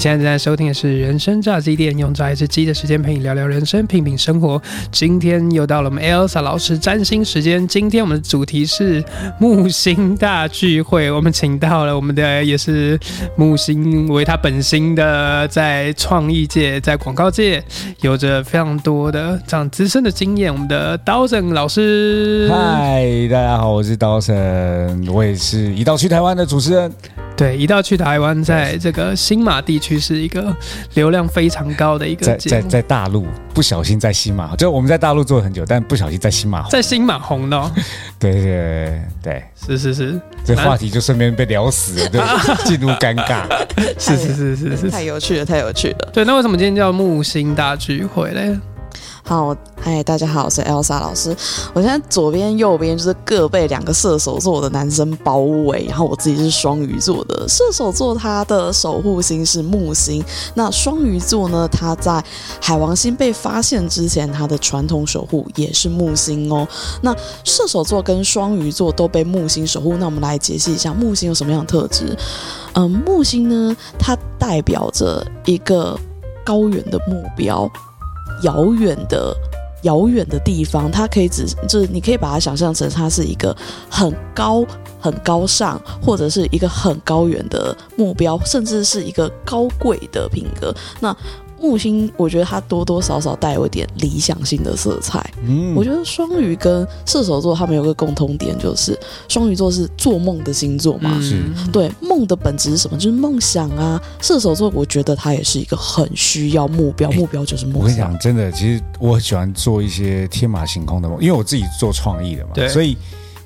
你现在正在收听的是《人生炸鸡店》，用炸一只鸡的时间陪你聊聊人生，品品生活。今天又到了我们 Elsa 老师占星时间。今天我们的主题是木星大聚会。我们请到了我们的也是木星为他本星的，在创意界、在广告界有着非常多的这样资深的经验。我们的刀神老师，嗨，大家好，我是刀神，我也是一道去台湾的主持人。对，一到去台湾，在这个新马地区是一个流量非常高的一个在在在大陆不小心在新马，就我们在大陆做了很久，但不小心在新马在新马红的。对对对，是是是，这话题就顺便被聊死了，对 进入尴尬。是是是是是，太有趣了，太有趣了。对，那为什么今天叫木星大聚会嘞？好，嗨，大家好，我是 Elsa 老师。我现在左边、右边就是各被两个射手座的男生包围，然后我自己是双鱼座的。射手座它的守护星是木星，那双鱼座呢？它在海王星被发现之前，它的传统守护也是木星哦。那射手座跟双鱼座都被木星守护，那我们来解析一下木星有什么样的特质？嗯，木星呢，它代表着一个高远的目标。遥远的遥远的地方，它可以指就是你可以把它想象成它是一个很高很高尚，或者是一个很高远的目标，甚至是一个高贵的品格。那木星，我觉得它多多少少带有一点理想性的色彩。嗯，我觉得双鱼跟射手座他们有个共通点，就是双鱼座是做梦的星座嘛。是，对，梦的本质是什么？就是梦想啊。射手座，我觉得他也是一个很需要目标，目标就是梦想。我跟你讲，真的，其实我很喜欢做一些天马行空的梦，因为我自己做创意的嘛。对，所以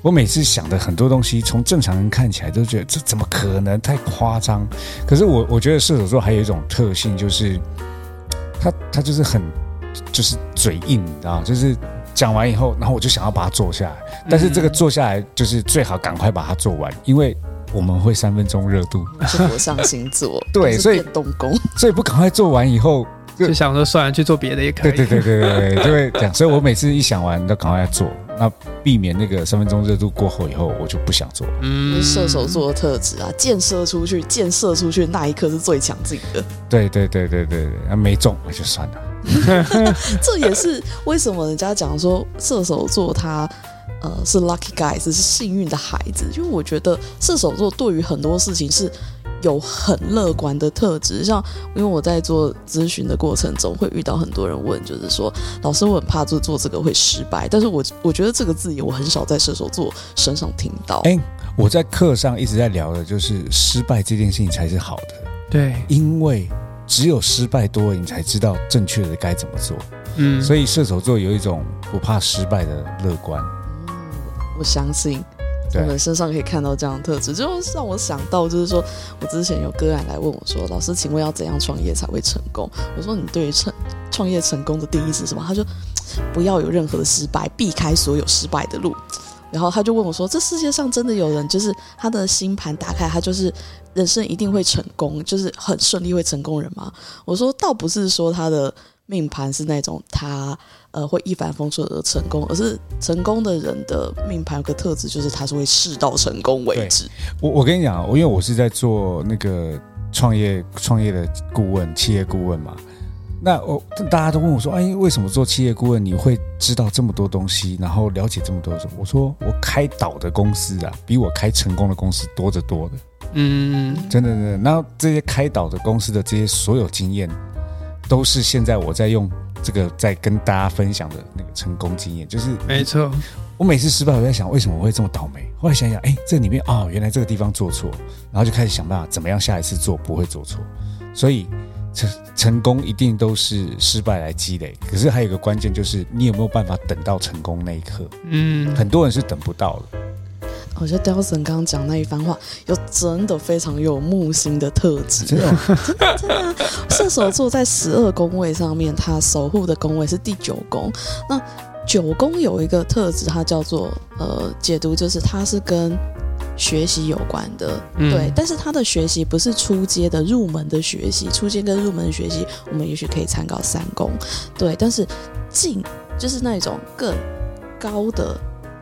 我每次想的很多东西，从正常人看起来都觉得这怎么可能？太夸张。可是我我觉得射手座还有一种特性，就是。他他就是很就是嘴硬，你知道就是讲完以后，然后我就想要把它做下来。但是这个做下来，就是最好赶快把它做完，因为我们会三分钟热度。是火象星座，对，所以动工，所以不赶快做完以后，就想说算了，去做别的也可以。对对对对对，就会这样。所以我每次一想完，都赶快做。那避免那个三分钟热度过后以后，我就不想做。嗯，射手座的特质啊，箭射出去，箭射出去那一刻是最强劲的。对对对对对对，那没中那就算了。这也是为什么人家讲说射手座他呃是 lucky guys 是幸运的孩子，因为我觉得射手座对于很多事情是。有很乐观的特质，像因为我在做咨询的过程中，会遇到很多人问，就是说，老师我很怕做做这个会失败，但是我我觉得这个字眼我很少在射手座身上听到。哎，我在课上一直在聊的就是失败这件事情才是好的，对，因为只有失败多了，你才知道正确的该怎么做。嗯，所以射手座有一种不怕失败的乐观。嗯，我相信。我们身上可以看到这样的特质，就让我想到，就是说我之前有个案来问我说：“老师，请问要怎样创业才会成功？”我说：“你对于成创业成功的定义是什么？”他说：“不要有任何的失败，避开所有失败的路。”然后他就问我说：“这世界上真的有人，就是他的星盘打开，他就是人生一定会成功，就是很顺利会成功人吗？”我说：“倒不是说他的。”命盘是那种他呃会一帆风顺而成功，而是成功的人的命盘有个特质，就是他是会事到成功为止。我我跟你讲，我因为我是在做那个创业创业的顾问，企业顾问嘛。那我大家都问我说，哎，为什么做企业顾问你会知道这么多东西，然后了解这么多？我说我开导的公司啊，比我开成功的公司多得多的。嗯，真的真的。然后这些开导的公司的这些所有经验。都是现在我在用这个在跟大家分享的那个成功经验，就是没错。我每次失败，我在想为什么我会这么倒霉。后来想想，哎，这里面哦，原来这个地方做错，然后就开始想办法怎么样下一次做不会做错。所以成成功一定都是失败来积累。可是还有一个关键就是，你有没有办法等到成功那一刻？嗯，很多人是等不到的。我觉得 Delson 刚刚讲那一番话，有真的非常有木星的特质，真的，真的，啊。射手座在十二宫位上面，它守护的宫位是第九宫。那九宫有一个特质，它叫做呃解读，就是它是跟学习有关的，对。但是它的学习不是初阶的入门的学习，初阶跟入门的学习，我们也许可以参考三宫，对。但是进就是那种更高的。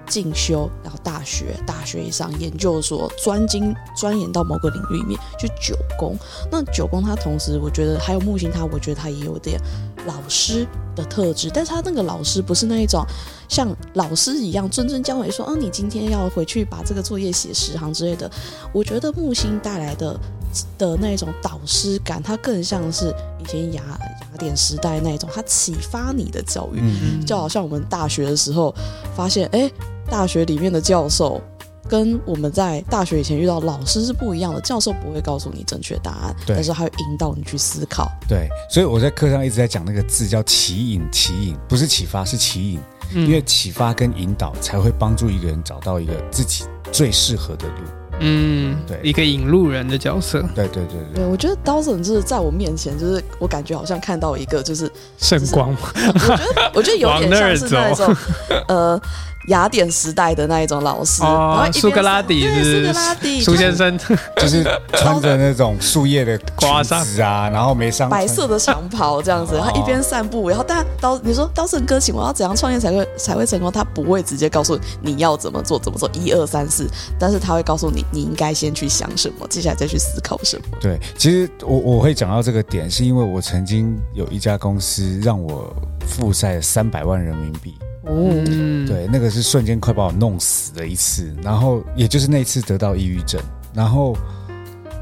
进修，然后大学、大学以上研究所，专精钻研到某个领域里面，就九宫。那九宫它同时，我觉得还有木星，它我觉得它也有点老师的特质，但是他那个老师不是那一种像老师一样谆谆教诲说，啊，你今天要回去把这个作业写十行之类的。我觉得木星带来的的那一种导师感，它更像是以前雅雅典时代那种，它启发你的教育。就好像我们大学的时候发现，哎，大学里面的教授跟我们在大学以前遇到老师是不一样的。教授不会告诉你正确答案，对。但是他会引导你去思考。对，所以我在课上一直在讲那个字叫起引，起引不是启发，是起引，嗯。因为启发跟引导才会帮助一个人找到一个自己最适合的路。嗯，对。一个引路人的角色，对对对对。对，我觉得 Dawson 就是在我面前，就是我感觉好像看到一个，就是圣光。嘛，我觉得我觉得有点像是那 往那儿种呃雅典时代的那一种老师，哦然后苏格拉底苏格拉底，苏先生，就是穿着那种树叶的刮上裙子啊，然后没上白色的长袍这样子，哦。他一边散步，然后但刀你说刀圣哥，请问要怎样创业才会才会成功？他不会直接告诉你要怎么做怎么做，一二三四，但是他会告诉你你应该先去想什么，接下来再去思考什么。对，其实我我会讲到这个点，是因为我曾经有一家公司让我 负债三百万人民币，哦，嗯，对，那个是瞬间快把我弄死的一次，然后也就是那一次得到抑郁症，然后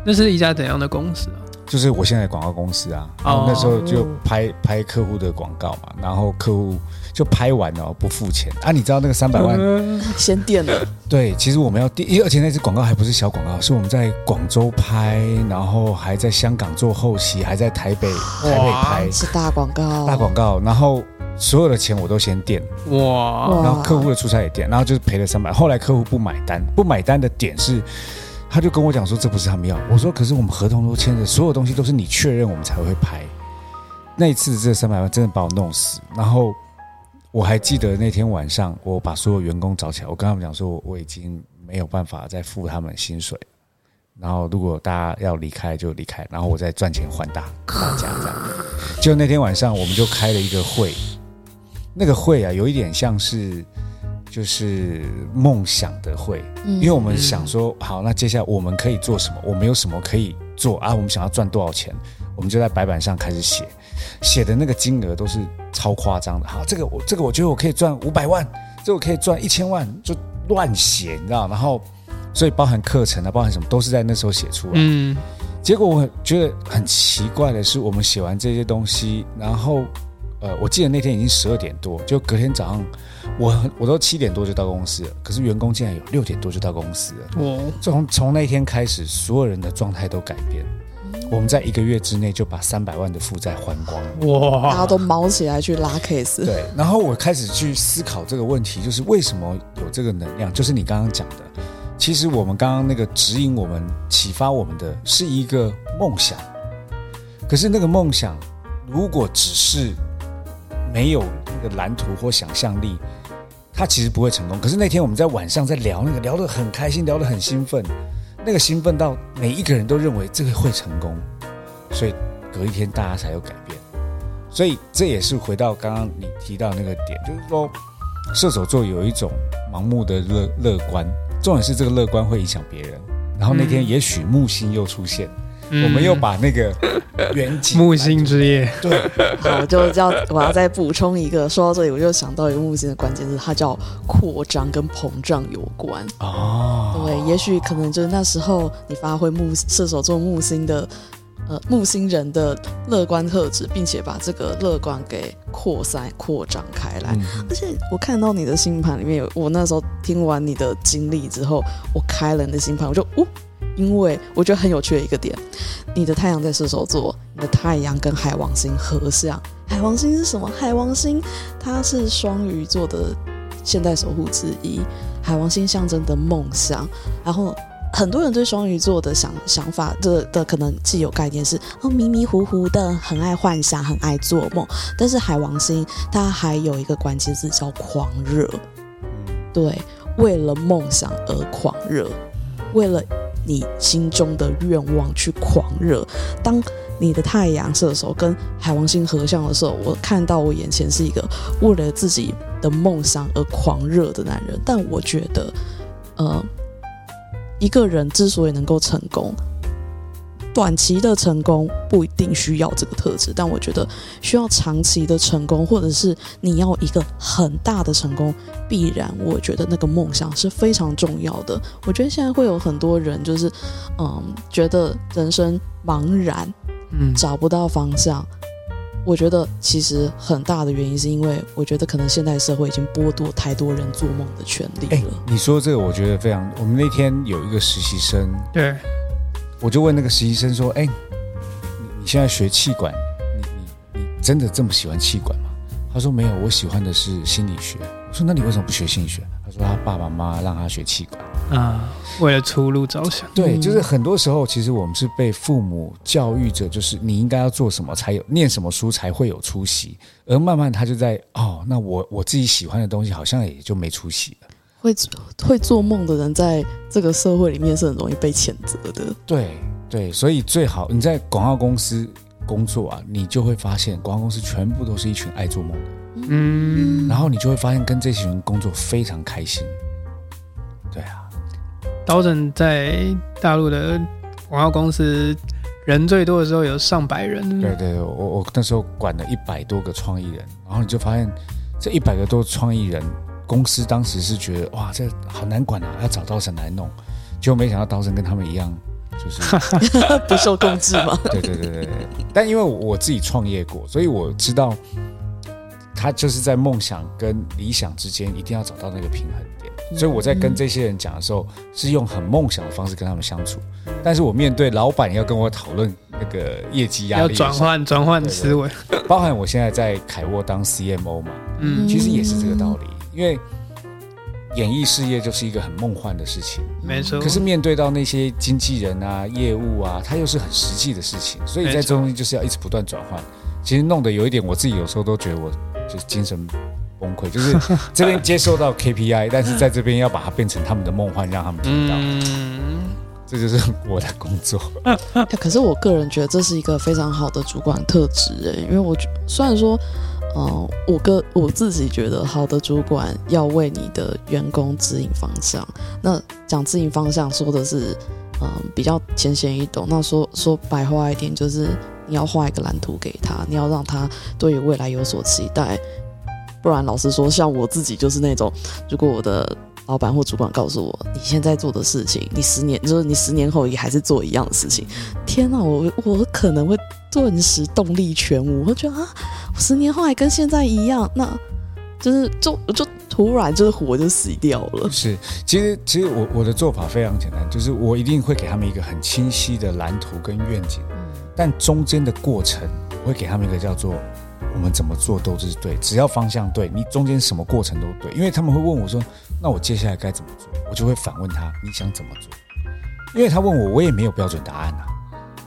那是一家怎样的公司啊？就是我现在的广告公司啊，然后那时候就拍拍客户的广告嘛，然后客户就拍完了不付钱。啊，你知道那个三百万，嗯。先垫了，对，其实我们要第，因为而且那支广告还不是小广告，是我们在广州拍，然后还在香港做后期，还在台北台北拍。是大广告，大广告，然后所有的钱我都先垫，哇，然后客户的出差也垫，然后就是赔了三百。后来客户不买单，不买单的点是，他就跟我讲说这不是他们要。我说可是我们合同都签着，所有东西都是你确认我们才会拍。那一次这三百万真的把我弄死。然后我还记得那天晚上，我把所有员工找起来，我跟他们讲说我我已经没有办法再付他们薪水。然后如果大家要离开就离开，然后我再赚钱还大大家这样。就那天晚上我们就开了一个会，那个会啊有一点像是就是梦想的会，嗯因为我们想说，好，那接下来我们可以做什么？我们有什么可以做啊？我们想要赚多少钱？我们就在白板上开始写，写的那个金额都是超夸张的。好，这个我这个我觉得我可以赚五百万，这个我可以赚一千万，就乱写，你知道？然后，所以包含课程啊，包含什么都是在那时候写出来。嗯，结果我觉得很奇怪的是，我们写完这些东西，然后呃，我记得那天已经十二点多，就隔天早上，我我都七点多就到公司了，可是员工竟然有六点多就到公司了。我从从那天开始，所有人的状态都改变。我们在一个月之内就把三百万的负债还光了。大家，都毛起来去拉 case，对，然后我开始去思考这个问题，就是为什么有这个能量？就是你刚刚讲的，其实我们刚刚那个指引我们、启发我们的是一个梦想，可是那个梦想如果只是没有那个蓝图或想象力，他其实不会成功。可是那天我们在晚上在聊那个，聊得很开心，聊得很兴奋，那个兴奋到每一个人都认为这个会成功，所以隔一天大家才有改变。所以这也是回到刚刚你提到那个点，就是说射手座有一种盲目的乐乐观，重点是这个乐观会影响别人。然后那天嗯也许木星又出现，嗯我们又把那个 远景木星之夜，对。好，我就要我要再补充一个，说到这里我就想到一个木星的关键字，它叫扩张跟膨胀有关。哦，对，也许可能就是那时候你发挥木射手座木星的呃木星人的乐观特质，并且把这个乐观给扩散扩张开来。嗯。而且我看到你的星盘里面有，我那时候听完你的经历之后，我开了你的星盘，我就哦，因为我觉得很有趣的一个点，你的太阳在射手座，你的太阳跟海王星合相。海王星是什么？海王星它是双鱼座的现代守护之一，海王星象征的梦想，然后。很多人对双鱼座的想想法的的可能既有概念是哦迷迷糊糊的，很爱幻想，很爱做梦。但是海王星它还有一个关键字叫狂热，对，为了梦想而狂热，为了你心中的愿望去狂热。当你的太阳射手跟海王星合相的时候，我看到我眼前是一个为了自己的梦想而狂热的男人。但我觉得，呃，一个人之所以能够成功，短期的成功不一定需要这个特质，但我觉得需要长期的成功，或者是你要一个很大的成功，必然我觉得那个梦想是非常重要的。我觉得现在会有很多人就是，嗯，觉得人生茫然，嗯，找不到方向。我觉得其实很大的原因是因为，我觉得可能现代社会已经剥夺太多人做梦的权利哎了。，你说这个，我觉得非常。我们那天有一个实习生，对，我就问那个实习生说：“哎，你你现在学气管，你你你真的这么喜欢气管吗？”他说：“没有，我喜欢的是心理学。”我说：“那你为什么不学心理学？”他说：“他爸爸妈妈让他学气管。”啊，为了出路着想，对，嗯就是很多时候，其实我们是被父母教育着，就是你应该要做什么才有，念什么书才会有出息，而慢慢他就在哦，那我我自己喜欢的东西好像也就没出息了。会会做梦的人，在这个社会里面是很容易被谴责的。对对，所以最好你在广告公司工作啊，你就会发现广告公司全部都是一群爱做梦的，嗯，然后你就会发现跟这群人工作非常开心。对啊，刀神在大陆的广告公司人最多的时候有上百人，对对，我我那时候管了一百多个创意人，然后你就发现这一百个多创意人，公司当时是觉得哇，这好难管啊，要找刀神来弄，结果没想到刀神跟他们一样，就是 不受控制嘛？对对对对对。但因为我自己创业过，所以我知道他就是在梦想跟理想之间一定要找到那个平衡点。所以我在跟这些人讲的时候，是用很梦想的方式跟他们相处。但是我面对老板要跟我讨论那个业绩压力要转换转换思维，包含我现在在凯沃当 CMO 嘛，嗯，其实也是这个道理。因为演艺事业就是一个很梦幻的事情，没错。可是面对到那些经纪人啊、业务啊，它又是很实际的事情，所以在没错这东西就是要一直不断转换。其实弄得有一点，我自己有时候都觉得我就是精神崩溃，就是这边接受到 KPI，但是在这边要把它变成他们的梦幻，让他们听到，嗯，这就是我的工作。欸 可是我个人觉得这是一个非常好的主管特质诶，因为我觉虽然说，嗯、我个我自己觉得好的主管要为你的员工指引方向。那讲指引方向说的是，嗯、比较浅显易懂。那说说白话一点，就是你要画一个蓝图给他，你要让他对于未来有所期待。不然，老实说，像我自己就是那种，如果我的老板或主管告诉我，你现在做的事情，你十年就是你十年后也还是做一样的事情，天哪，我我可能会顿时动力全无，我觉得啊，我十年后还跟现在一样，那就是就就突然就是火就死掉了。是，其实其实我我的做法非常简单，就是我一定会给他们一个很清晰的蓝图跟愿景，但中间的过程我会给他们一个叫做我们怎么做都是对，只要方向对，你中间什么过程都对，因为他们会问我说，那我接下来该怎么做？我就会反问他，你想怎么做？因为他问我，我也没有标准答案啊。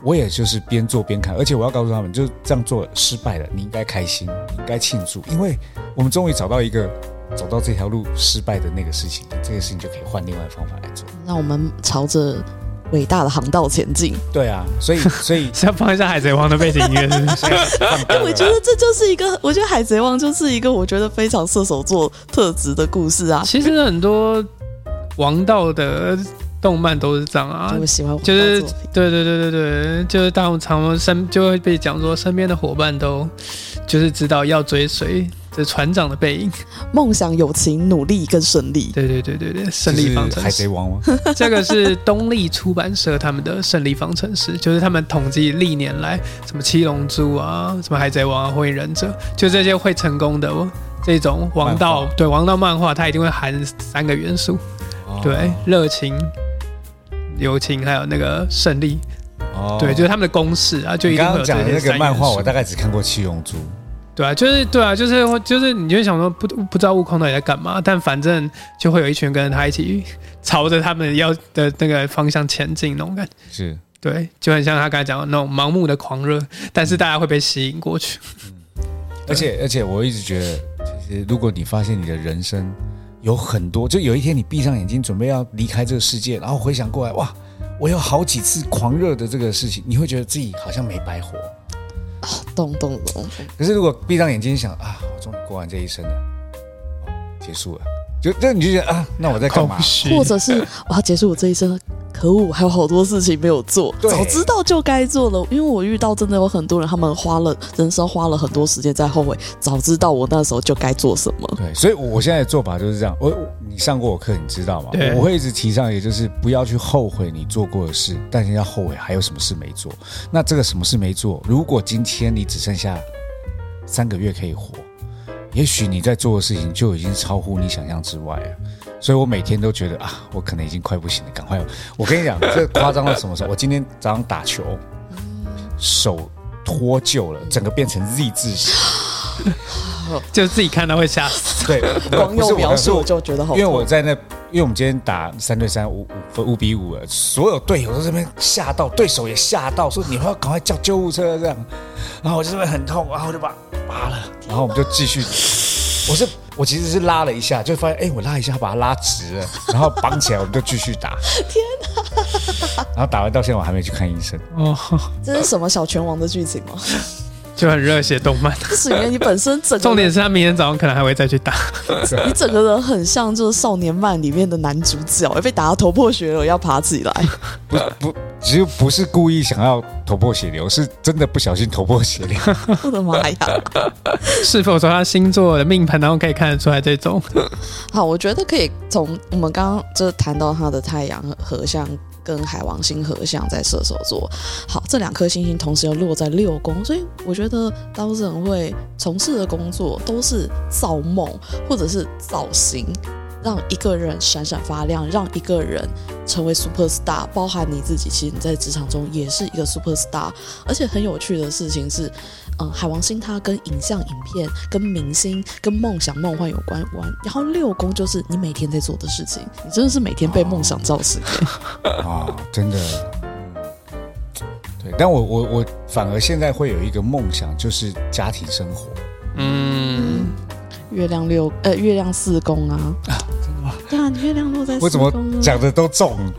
我也就是边做边看，而且我要告诉他们，就这样做失败了，你应该开心，你应该庆祝，因为我们终于找到一个走到这条路失败的那个事情，这个事情就可以换另外的方法来做。让我们朝着伟大的航道前进。对啊，所以所以是要 放一下《海贼王》的背景音乐，是不是？哎、我觉得这就是一个，我觉得《海贼王》就是一个我觉得非常射手座特质的故事啊。其实很多王道的动漫都是这样啊就，会喜欢就是对对对对对，就是当常身就会被讲说身边的伙伴都就是知道要追随这船长的背影，梦想、友情、努力跟胜利。对对对对对，胜利方程式。海贼王吗？这个是东立出版社他们的胜利方程式，就是他们统计历年来什么七龙珠啊、什么海贼王啊、火影忍者，就这些会成功的这种王道对王道漫画，它一定会含三个元素，哦。对，热情、友情还有那个胜利，哦对，就是他们的公式啊，就一你定会有这刚刚讲的些那个漫画，我大概只看过《七龙珠》。对啊，就是对啊，就是会就是你就想说不不知道悟空到底在干嘛，但反正就会有一群跟着他一起朝着他们要的那个方向前进那种感觉。是，对，就很像他刚才讲的那种盲目的狂热，但是大家会被吸引过去。而且而且我一直觉得，其实如果你发现你的人生有很多，就有一天你闭上眼睛准备要离开这个世界，然后回想过来，哇，我有好几次狂热的这个事情，你会觉得自己好像没白活。啊懂懂懂，可是如果闭上眼睛想啊，我终于过完这一生了，哦，结束了，就这你就觉得啊，那我在干嘛？或者是我要结束我这一生了，可恶，还有好多事情没有做，早知道就该做了。因为我遇到真的有很多人，他们花了人生花了很多时间在后悔，早知道我那时候就该做什么。对，所以我现在的做法就是这样。我我你上过我课，你知道吗？我会一直提倡，也就是不要去后悔你做过的事，但是要后悔还有什么事没做。那这个什么事没做？如果今天你只剩下三个月可以活，也许你在做的事情就已经超乎你想象之外了。所以我每天都觉得啊，我可能已经快不行了，赶快！我跟你讲，这夸张到什么时候？我今天早上打球，手脱臼了，整个变成 Z 字形。就自己看到会吓死。对，光用描述我我就觉得好，因为我在那，因为我们今天打三对三五五分五比五了，所有队友都在那边吓到，对手也吓到，说你们要赶快叫救护车这样，然后我就这边很痛，然后我就把拔了，然后我们就继续，我是我其实是拉了一下，就发现哎，我拉一下把它拉直了，然后绑起来，我们就继续打，天哪！然后打完到现在我还没去看医生，哦，这是什么小拳王的剧情吗？就很热血动漫。不是因为你本身整个重点是他明天早上可能还会再去打。你整个人很像就是少年漫里面的男主角，被打到头破血流要爬起来。不不，其实不是故意想要头破血流，是真的不小心头破血流。我的妈呀！是否从他星座的命盘当中可以看得出来这种？好，我觉得可以从我们刚刚就谈到他的太阳合相跟海王星合相在射手座。好，这两颗星星同时又落在六宫，所以我觉得当事人会从事的工作都是造梦或者是造型，让一个人闪闪发亮，让一个人成为 super star。包含你自己，其实你在职场中也是一个 super star。而且很有趣的事情是。嗯，海王星它跟影像、影片、跟明星、跟梦想、梦幻有关关，然后六宫就是你每天在做的事情，你真的是每天被梦想照醒、欸。啊，真的，但我我我反而现在会有一个梦想，就是家庭生活。嗯，月亮六呃，月亮四宫啊，真的吗？对啊，你月亮落在我怎么四宫啊讲的都中？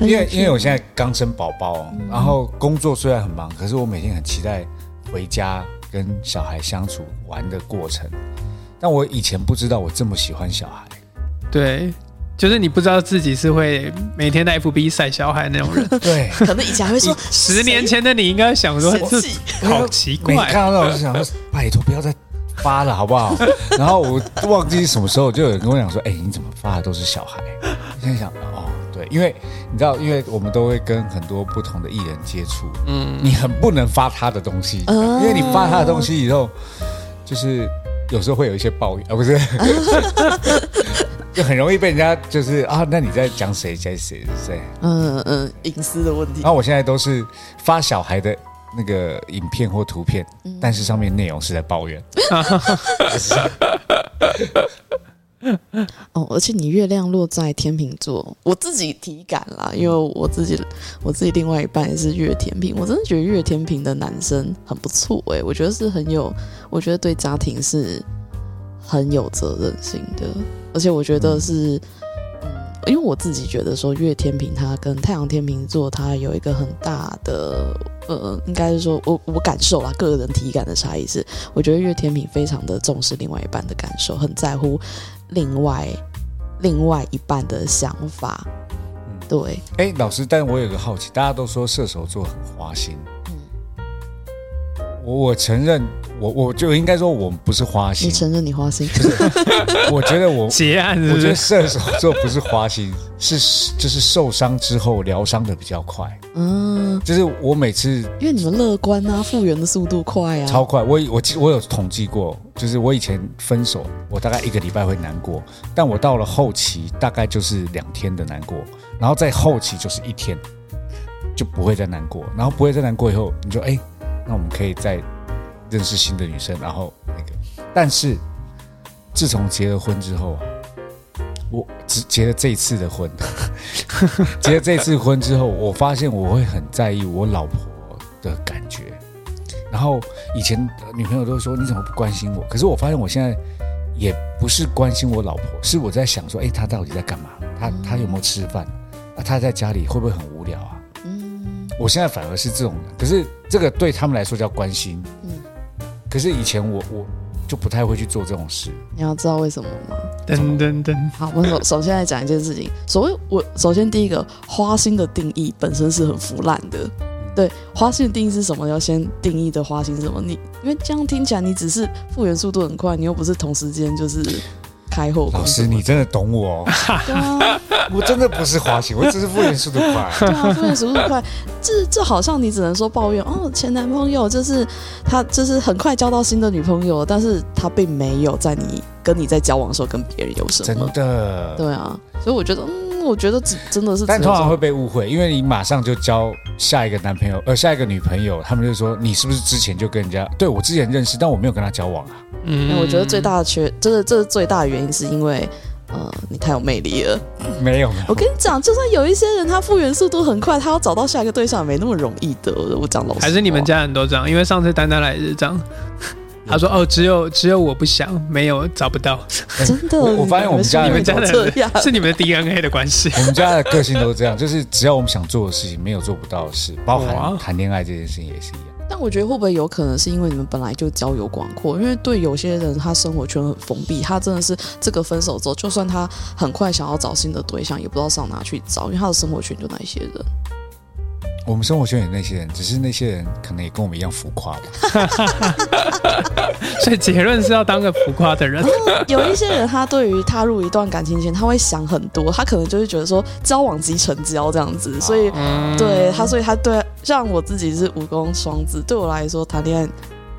很有趣因为因为我现在刚生宝宝，然后工作虽然很忙，可是我每天很期待回家跟小孩相处玩的过程。但我以前不知道我这么喜欢小孩，对，就是你不知道自己是会每天在 FB 晒小孩那种人。对，可能以前还会说 十年前的你应该想说，这谁嫌弃好奇怪。每看到那种就想说，拜托不要再发了好不好？然后我忘记什么时候就有人跟我讲说，哎、你怎么发的都是小孩？我现在想，哦，对，因为你知道，因为我们都会跟很多不同的艺人接触，嗯，你很不能发他的东西，哦因为你发他的东西以后，就是有时候会有一些抱怨啊，不是，就很容易被人家就是啊，那你在讲谁谁谁谁？嗯嗯隐私的问题然。后我现在都是发小孩的那个影片或图片，但是上面内容是在抱怨。哦，而且你月亮落在天秤座，我自己体感啦，因为我自己我自己另外一半也是月天平，我真的觉得月天平的男生很不错诶、我觉得是很有，我觉得对家庭是很有责任心的，而且我觉得是，嗯，因为我自己觉得说月天平它跟太阳天秤座它有一个很大的。呃，应该是说我我感受啦，个人体感的差异是，我觉得月天平非常的重视另外一半的感受，很在乎另外另外一半的想法。对，哎，老师，但我有个好奇，大家都说射手座很花心，我我承认，我我就应该说我们不是花心你，承认你花心？我觉得我 结案是我觉得？射手座不是花心，是就是受伤之后疗伤的比较快。嗯，就是我每次因为你们乐观啊，复原的速度快啊。超快，我我记我有统计过，就是我以前分手，我大概一个礼拜会难过，但我到了后期大概就是两天的难过，然后在后期就是一天，就不会再难过，然后不会再难过以后，你就哎，那我们可以再认识新的女生，然后那个，但是自从结了婚之后啊，我只结了这一次的婚，结了这次婚之后，我发现我会很在意我老婆的感觉。然后以前呃女朋友都说你怎么不关心我？可是我发现我现在也不是关心我老婆，是我在想说，哎，她到底在干嘛？她她有没有吃饭？啊她在家里会不会很无聊啊？嗯我现在反而是这种，可是这个对他们来说叫关心，嗯，可是以前我我就不太会去做这种事。你要知道为什么吗？噔噔噔，好，我们首首先来讲一件事情。所谓我首先第一个花心的定义本身是很腐烂的。对，花心的定义是什么？要先定义的花心是什么？你因为这样听起来，你只是复原速度很快，你又不是同时间就是开后宫老师，你真的懂我、哦，对啊，我真的不是花心，我只是复原速度快。对啊，复原速度快，这这好像你只能说抱怨哦，前男朋友就是他就是很快交到新的女朋友，但是他并没有在你跟你在交往的时候跟别人有什么真。的。对啊，所以我觉得，嗯，我觉得只真的是但通常会被误会，因为你马上就交下一个男朋友，呃，下一个女朋友，他们就说你是不是之前就跟人家？对我之前认识，但我没有跟他交往啊。嗯那我觉得最大的缺，这是这是最大的原因，是因为呃，你太有魅力了。没有，没有我跟你讲，就算有一些人他复原速度很快，他要找到下一个对象也没那么容易的。我讲老实，还是你们家人都这样，因为上次丹丹来也是这样。他说：“哦，只有只有我不想，没有找不到，真的？我我发现我们家你你们家的这样，是你们的 DNA 的关系。我们家的个性都是这样，就是只要我们想做的事情，没有做不到的事，包含谈恋爱这件事情也是一样。但我觉得会不会有可能是因为你们本来就交友广阔？因为对有些人他生活圈很封闭，他真的是这个分手之后，就算他很快想要找新的对象，也不知道上哪去找，因为他的生活圈就那一些人。我们生活圈有那些人，只是那些人可能也跟我们一样浮夸吧。所以结论是要当个浮夸的人。有一些人，他对于踏入一段感情前，他会想很多，他可能就是觉得说交往即成交这样子，所以嗯对他，所以他对像我自己是武功双子，对我来说谈恋爱。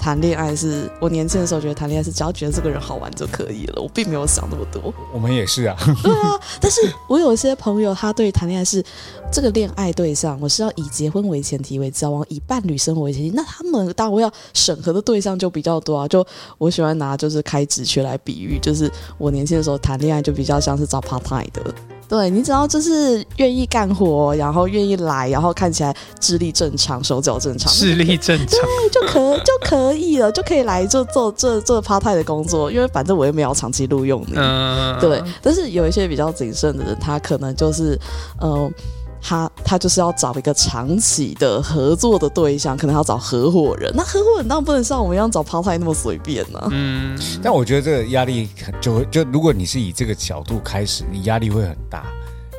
谈恋爱是我年轻的时候觉得谈恋爱是只要觉得这个人好玩就可以了，我并没有想那么多。我们也是啊，对啊，但是我有一些朋友，他对谈恋爱是这个恋爱对象，我是要以结婚为前提为交往，以伴侣生活为前提，那他们当然要审核的对象就比较多啊。就我喜欢拿就是开直缺来比喻，就是我年轻的时候谈恋爱就比较像是找 part time 的。对你只要就是愿意干活，然后愿意来，然后看起来智力正常、手脚正常，视力正常，对就可就可以了，就可以来就做这做 part time 的工作，因为反正我又没有长期录用你。嗯，对，但是有一些比较谨慎的人，他可能就是，呃，他他就是要找一个长期的合作的对象，可能要找合伙人。那合伙人当然不能像我们一样找 part time 那么随便呢、嗯，但我觉得这个压力很就会就如果你是以这个角度开始，你压力会很大，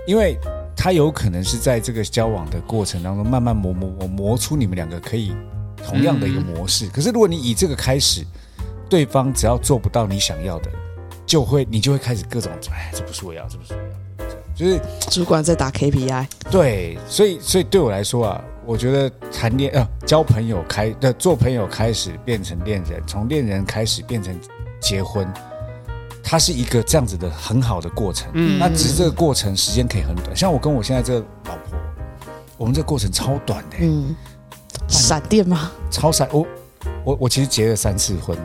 因为他有可能是在这个交往的过程当中慢慢磨磨磨磨出你们两个可以同样的一个模式。可是如果你以这个开始，对方只要做不到你想要的，就会你就会开始各种哎，这不是我要，这不是我要，就是主管在打 KPI，对，所以所以对我来说啊，我觉得谈恋呃交朋友开呃做朋友开始变成恋人，从恋人开始变成结婚，它是一个这样子的很好的过程。嗯那只是这个过程时间可以很短，像我跟我现在这个老婆，我们这个过程超短的、嗯，闪电吗？超闪。我我我其实结了三次婚，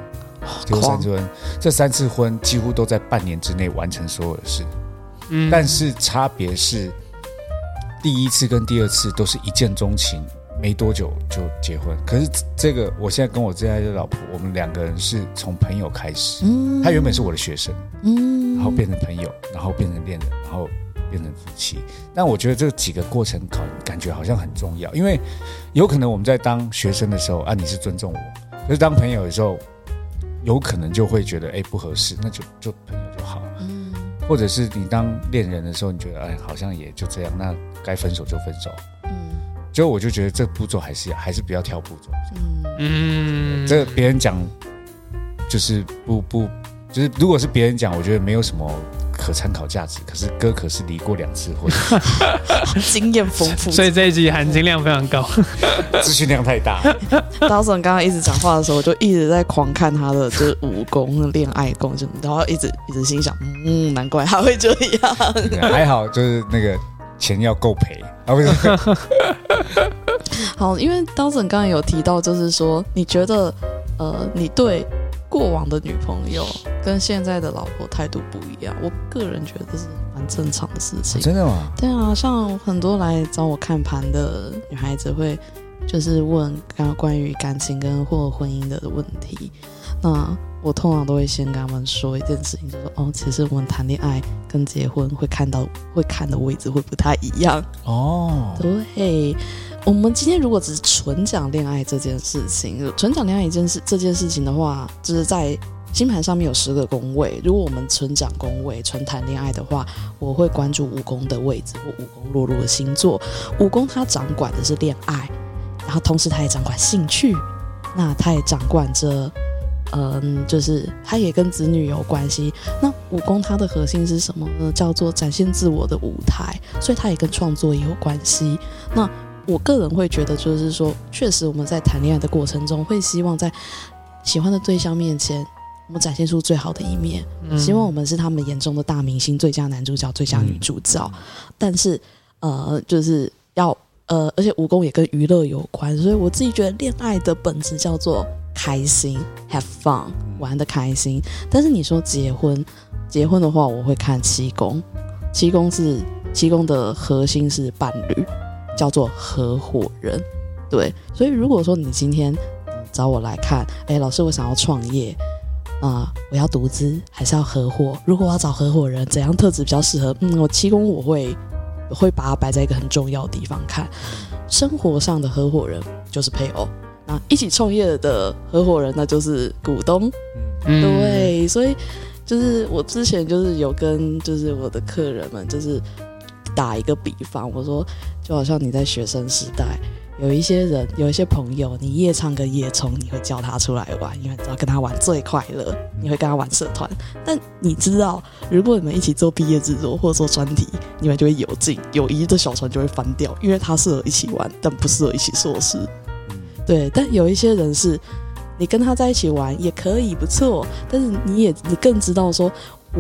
结了三次婚，这三次婚几乎都在半年之内完成所有的事。嗯但是差别是，第一次跟第二次都是一见钟情，没多久就结婚。可是这个，我现在跟我现在的老婆，我们两个人是从朋友开始。嗯她原本是我的学生，嗯然后变成朋友，然后变成恋人，然后变成夫妻。但我觉得这几个过程感感觉好像很重要，因为有可能我们在当学生的时候啊，你是尊重我，可是当朋友的时候，有可能就会觉得哎不合适，那就就朋友就好了。嗯或者是你当恋人的时候，你觉得哎，好像也就这样，那该分手就分手。嗯就我就觉得这步骤还是还是不要跳步骤。嗯嗯，这别人讲就是不不，就是如果是别人讲，我觉得没有什么可参考价值。可是哥可是离过两次婚，经验丰富。所以这一集含金量非常高。资讯量太大。当时刚刚一直讲话的时候，我就一直在狂看他的就是武功、恋爱功，就然后一直一直心想，嗯，难怪他会这样。还好，就是那个钱要够赔啊，不是？好，因为当时刚刚有提到，就是说你觉得，呃，你对过往的女朋友跟现在的老婆态度不一样，我个人觉得这是蛮正常的事情。真的吗？对啊，像很多来找我看盘的女孩子会就是问刚关于感情跟或婚姻的问题，那我通常都会先跟他们说一件事情，就说哦，其实我们谈恋爱跟结婚会看到会看的位置会不太一样。哦，对，我们今天如果只是纯讲恋爱这件事情，纯讲恋爱一件事这件事情的话，就是在星盘上面有十个宫位。如果我们纯讲宫位、纯谈恋爱的话，我会关注五宫的位置或五宫落入的星座。五宫它掌管的是恋爱，然后同时它也掌管兴趣，那它也掌管着。嗯，就是它也跟子女有关系。那武功它的核心是什么呢？叫做展现自我的舞台，所以它也跟创作也有关系。那我个人会觉得，就是说，确实我们在谈恋爱的过程中，会希望在喜欢的对象面前，我们展现出最好的一面，希望我们是他们眼中的大明星、最佳男主角、最佳女主角。但是，呃，就是要呃，而且武功也跟娱乐有关，所以我自己觉得恋爱的本质叫做。开心，have fun，玩的开心。但是你说结婚，结婚的话，我会看七宫。七宫是七宫的核心是伴侣，叫做合伙人。对，所以如果说你今天找我来看，哎，老师，我想要创业啊，我要独资还是要合伙？如果我要找合伙人，怎样特质比较适合？嗯，我七宫我会会把它摆在一个很重要的地方看。生活上的合伙人就是配偶。那，一起创业的合伙人那就是股东，嗯，对，所以就是我之前就是有跟就是我的客人们就是打一个比方，我说就好像你在学生时代有一些人有一些朋友，你夜唱跟夜冲，你会叫他出来玩，因为你知道跟他玩最快乐，你会跟他玩社团，但你知道如果你们一起做毕业制作或者做专题，你们就会有劲，友谊的小船就会翻掉，因为他适合一起玩，但不适合一起做事。对，但有一些人是，你跟他在一起玩也可以不错，但是你也你更知道说，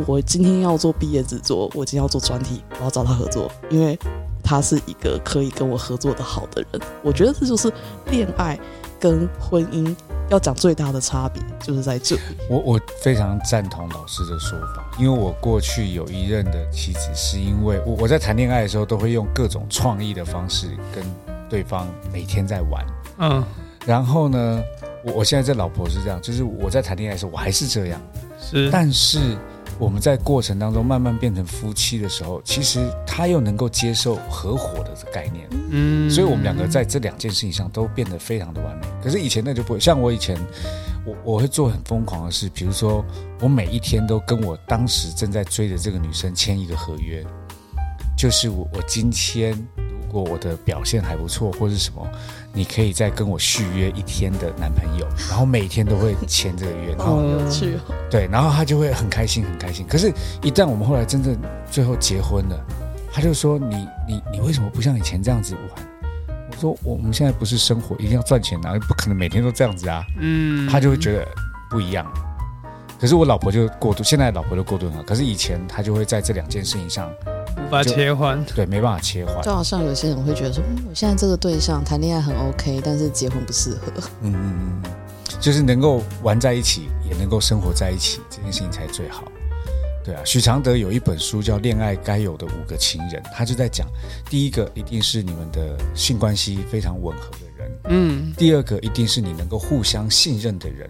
我今天要做毕业制作，我今天要做专题，我要找他合作，因为他是一个可以跟我合作的好的人。我觉得这就是恋爱跟婚姻要讲最大的差别，就是在这里。我我非常赞同老师的说法，因为我过去有一任的妻子，是因为我我在谈恋爱的时候都会用各种创意的方式跟对方每天在玩。嗯，然后呢，我我现在这老婆是这样，就是我在谈恋爱的时候我还是这样，是，但是我们在过程当中慢慢变成夫妻的时候，其实他又能够接受合伙的这概念，嗯，所以我们两个在这两件事情上都变得非常的完美。可是以前那就不会，像我以前，我我会做很疯狂的事，比如说我每一天都跟我当时正在追的这个女生签一个合约，就是我我今天。如果我的表现还不错，或是什么，你可以再跟我续约一天的男朋友，然后每天都会签这个约，好有趣。对，然后他就会很开心，很开心。可是，一旦我们后来真正最后结婚了，他就说：“你你你为什么不像以前这样子玩？”我说：“我们现在不是生活一定要赚钱啊，不可能每天都这样子啊。”嗯，他就会觉得不一样。可是我老婆就过度，现在老婆就过度了。可是以前他就会在这两件事情上。无法切换，对，没办法切换。就好像有些人会觉得说，嗯，我现在这个对象谈恋爱很 OK，但是结婚不适合。嗯嗯嗯，就是能够玩在一起，也能够生活在一起，这件事情才最好。对啊，许常德有一本书叫《恋爱该有的五个情人》，他就在讲，第一个一定是你们的性关系非常吻合的人，嗯，第二个一定是你能够互相信任的人。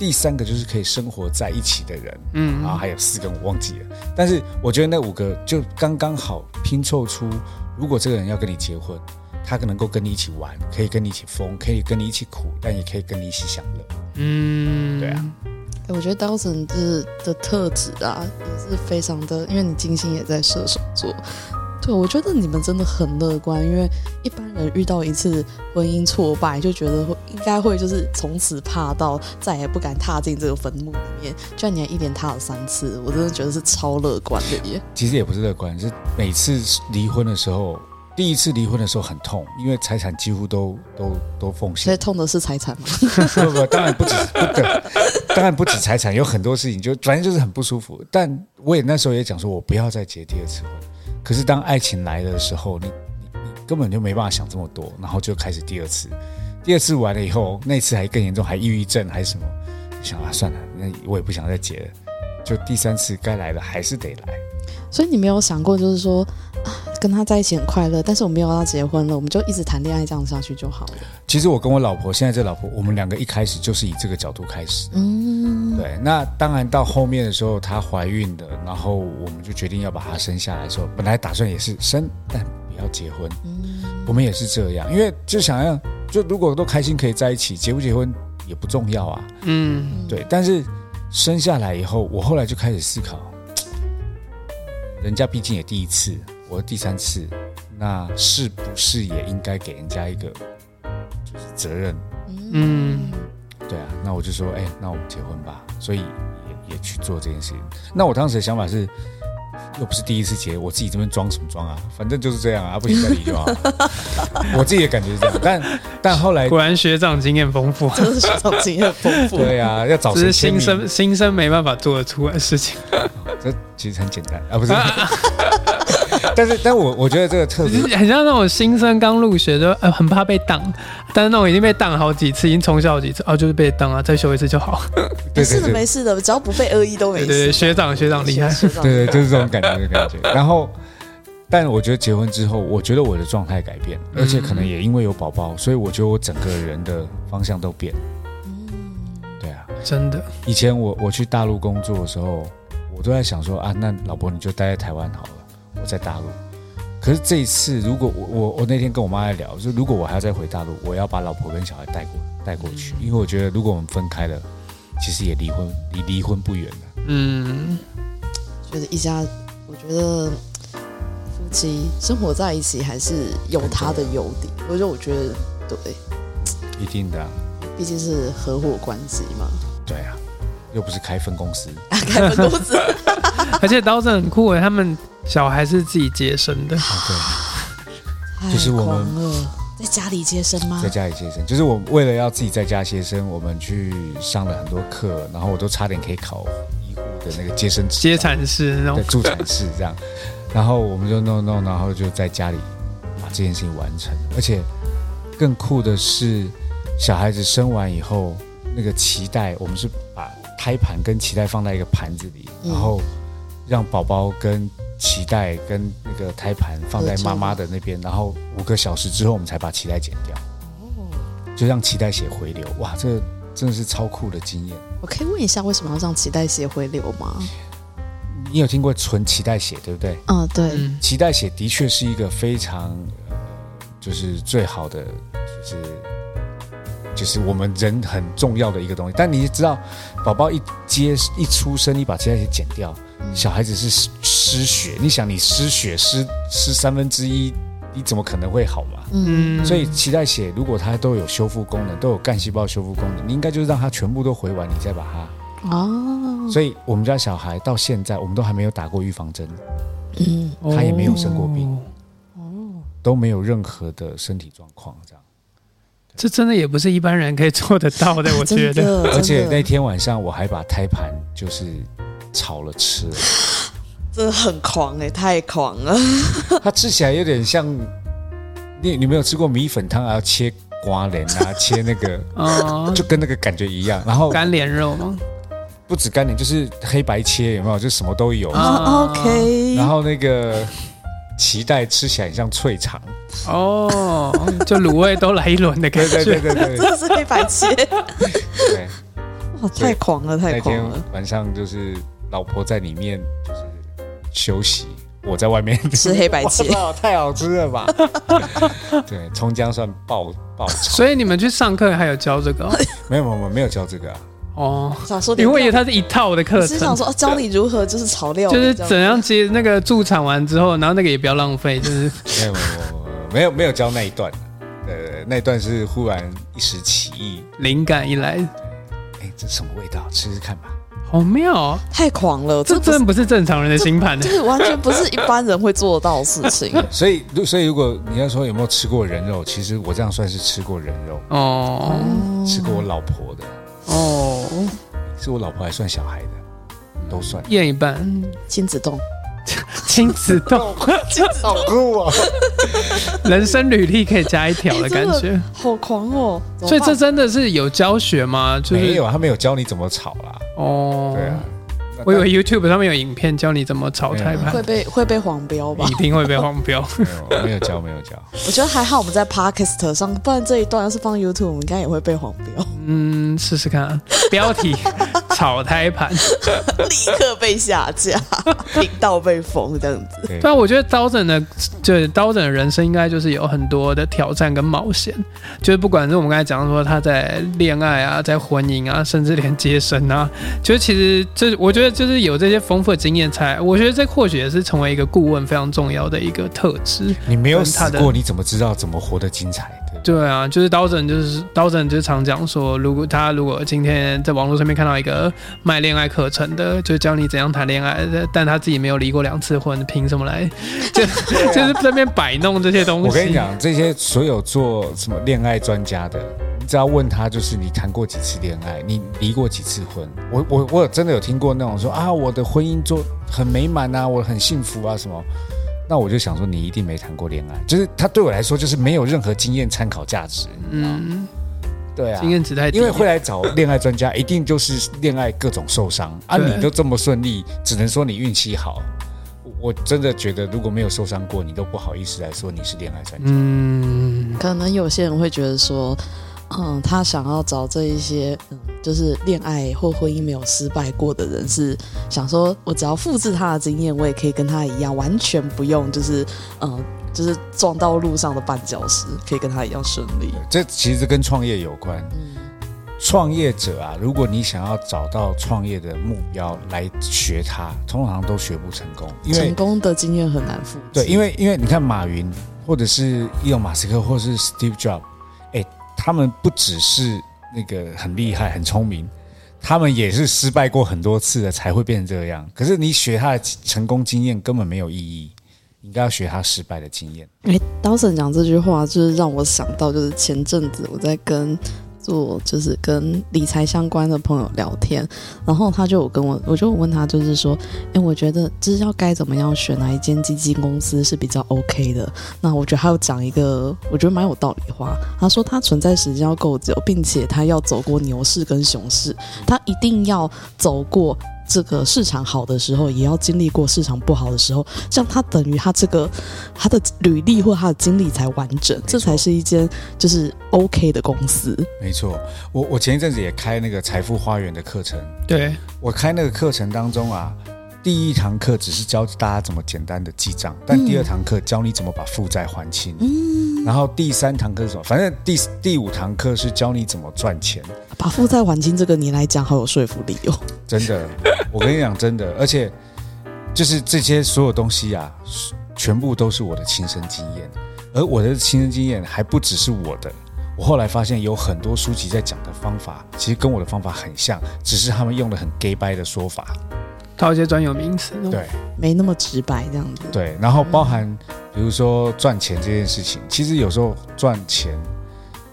第三个就是可以生活在一起的人，嗯，然后还有四个我忘记了，但是我觉得那五个就刚刚好拼凑出，如果这个人要跟你结婚，他可能够跟你一起玩，可以跟你一起疯，可以跟你一起苦，但也可以跟你一起享乐，嗯，对啊，我觉得刀神的的特质啊也是非常的，因为你金星也在射手座。对，我觉得你们真的很乐观，因为一般人遇到一次婚姻挫败，就觉得会应该会就是从此怕到再也不敢踏进这个坟墓里面。居然你还一连踏了三次，我真的觉得是超乐观的耶。其实也不是乐观，是每次离婚的时候，第一次离婚的时候很痛，因为财产几乎都都都奉献。所以痛的是财产吗？不不，当然不止，对，当然不止财产，有很多事情就反正就是很不舒服。但我也那时候也讲说，我不要再结第二次婚。可是当爱情来的时候，你你你根本就没办法想这么多，然后就开始第二次，第二次完了以后，那次还更严重，还抑郁症还是什么？想啊，算了，那我也不想再结了，就第三次该来的还是得来。所以你没有想过，就是说啊，跟他在一起很快乐，但是我没有要结婚了，我们就一直谈恋爱这样下去就好了。其实我跟我老婆现在这老婆，我们两个一开始就是以这个角度开始。嗯，对，那当然到后面的时候，她怀孕的，然后我们就决定要把她生下来的时候，本来打算也是生，但不要结婚。我们也是这样，因为就想要，就如果都开心可以在一起，结不结婚也不重要啊。嗯，对，但是生下来以后，我后来就开始思考，人家毕竟也第一次，我第三次，那是不是也应该给人家一个就是责任？嗯，对啊，那我就说，哎、那我们结婚吧，所以也也去做这件事情。那我当时的想法是，又不是第一次结，我自己这边装什么装啊？反正就是这样啊，不行再离就好。我自己也感觉是这样，但但后来果然学长经验丰富，真是学长经验丰富。对啊，要找新？生新生没办法做得出来的事情。这其实很简单啊，不是？但是，但我我觉得这个特别很像那种新生刚入学就呃很怕被挡，但是那种已经被挡好几次，已经重修好几次，哦就是被挡啊，再修一次就好。没事的，没事的，只要不被恶意都没事。对对对，学长学长厉害。学长对对，就是这种感觉的感觉。然后，但我觉得结婚之后，我觉得我的状态改变，而且可能也因为有宝宝，所以我觉得我整个人的方向都变。对啊，真的，以前我我去大陆工作的时候，我都在想说啊，那老婆你就待在台湾好了，我在大陆。可是这一次，如果我我我那天跟我妈在聊，就如果我还要再回大陆，我要把老婆跟小孩带过带过去，因为我觉得如果我们分开了，其实也离婚离离婚不远了。嗯，觉得一家，我觉得夫妻生活在一起还是有他的优点。我觉得，我觉得对，一定的啊、毕竟是合伙关系嘛，对啊，又不是开分公司。开分公司。而且刀子很酷诶，他们小孩是自己接生的，啊，就是我们在家里接生吗，在？家里接生，就是我为了要自己在家接生，我们去上了很多课，然后我都差点可以考医护的那个接生接产室那种。对助产士这样，然后我们就弄弄，然后就在家里把这件事情完成。而且更酷的是，小孩子生完以后，那个脐带，我们是把胎盘跟脐带放在一个盘子里，嗯然后让宝宝跟脐带跟那个胎盘放在妈妈的那边，然后五个小时之后，我们才把脐带剪掉，就让脐带血回流。哇，这个真的是超酷的经验。我可以问一下，为什么要让脐带血回流吗？你有听过纯脐带血对不对？嗯，对，嗯，脐带血的确是一个非常呃，就是最好的，就是就是我们人很重要的一个东西。但你知道，宝宝一接一出生，你把脐带血剪掉，小孩子是失失血。你想，你失血失失三分之一，你怎么可能会好嘛？嗯，嗯，所以脐带血如果它都有修复功能，都有干细胞修复功能，你应该就是让它全部都回完，你再把它。哦，所以我们家小孩到现在，我们都还没有打过预防针。嗯，他也没有生过病哦都没有任何的身体状况，这样。这真的也不是一般人可以做得到的，我觉得。的，而且那天晚上我还把胎盘就是炒了吃了，真的很狂哎、太狂了。它吃起来有点像你你没有吃过米粉汤，还要切瓜莲啊，切那个哦，就跟那个感觉一样。然后干莲肉吗？不止干莲，就是黑白切，有没有？就什么都有。啊哦 OK，然后那个脐带吃起来很像脆肠，哦，就卤味都来一轮的感对觉。对对对对真的是黑白切，对。哇，太狂了，太那天狂了，晚上就是老婆在里面就是休息，我在外面。吃黑白切。太好吃了吧？对，葱姜蒜爆爆炒，所以你们去上课还有教这个哦？没有没有没有没有教这个啊，哦？想说因为我以为他它是一套的课程，是想说哦教你如何就是炒料，就是怎样接那个驻场完之后，然后那个也不要浪费，就是 没有没有没有没有教那一段，呃，那一段是忽然一时起意，灵感一来，哎，这什么味道？吃吃看吧。好妙哦！太狂了，这真的不是正常人的星盘的这。个完全不是一般人会做得到的事情。所以如所以如果你要说有没有吃过人肉，其实我这样算是吃过人肉，哦吃过我老婆的，哦，是我老婆还算小孩的，都算。验一半，亲子洞，亲子洞，好酷啊！人生履历可以加一条的感觉。好狂哦！所以这真的是有教学吗？就是没有，他没有教你怎么炒啦。哦，对啊，我以为 YouTube 上面有影片教你怎么炒菜盘会，被会被黄标吧一？定会被黄标。没有没有教没有教，我觉得还好，我们在 Podcast 上，不然这一段要是放 YouTube，我们应该也会被黄标，嗯，试试看啊。标题：炒胎盘。立刻被下架，频道被封这样子。对对啊，我觉得刀整的，就是刀整的人生应该就是有很多的挑战跟冒险，就是不管是我们刚才讲说他在恋爱啊，在婚姻啊，甚至连接生啊，就是其实这我觉得就是有这些丰富的经验才，我觉得这或许也是成为一个顾问非常重要的一个特质。你没有死过，你怎么知道怎么活得精彩？对啊，就是刀整，就是刀整，就是常讲说，如果他如果今天在网络上面看到一个卖恋爱课程的，就教你怎样谈恋爱，但他自己没有离过两次婚，凭什么来就 就是这边摆弄这些东西？我跟你，讲，这些所有做什么恋爱专家的，你只要问他，就是你谈过几次恋爱，你离过几次婚？我我我真的有听过那种说啊，我的婚姻做很美满啊，我很幸福啊什么。那我就想说，你一定没谈过恋爱，就是他对我来说就是没有任何经验参考价值，你知道吗？嗯，对啊，经验值太低，因为会来找恋爱专家，一定就是恋爱各种受伤啊！你都这么顺利，只能说你运气好。我我真的觉得，如果没有受伤过，你都不好意思来说你是恋爱专家。嗯，可能有些人会觉得说，嗯，他想要找这一些，嗯，就是恋爱或婚姻没有失败过的人，是想说我只要复制他的经验，我也可以跟他一样，完全不用就是，嗯，就是撞到路上的绊脚石，可以跟他一样顺利。这其实跟创业有关。嗯，创业者啊，如果你想要找到创业的目标来学他，通常都学不成功，因为成功的经验很难复制。对，因为因为你看马云，或者是伊隆马斯克，或者是 Steve Jobs，哎，他们不只是那个很厉害、很聪明，他们也是失败过很多次的才会变成这样。可是你学他的成功经验根本没有意义，应该要学他失败的经验。哎，Dawson 讲这句话，就是让我想到，就是前阵子我在跟做就是跟理财相关的朋友聊天，然后他就跟我，我就问他，就是说，哎，我觉得就是要该怎么样选哪一间基金公司是比较 OK 的。那我觉得他有讲一个我觉得蛮有道理的话，他说他存在时间要够久，并且他要走过牛市跟熊市，他一定要走过。这个市场好的时候，也要经历过市场不好的时候，这样他等于他这个他的履历或他的经历才完整，这才是一间就是 OK 的公司。没错，我我前一阵子也开那个财富花园的课程，对，我开那个课程当中啊，第一堂课只是教大家怎么简单的记账，但第二堂课教你怎么把负债还清。嗯，然后第三堂课是什么？反正第第五堂课是教你怎么赚钱。把负债还清这个你来讲好有说服力哦。真的，我跟你讲，真的，而且就是这些所有东西啊，全部都是我的亲身经验，而我的亲身经验还不只是我的。我后来发现有很多书籍在讲的方法，其实跟我的方法很像，只是他们用了很 gay 掰的说法。套一些专有名词。对没那么直白这样子。对，然后包含比如说赚钱这件事情，其实有时候赚钱，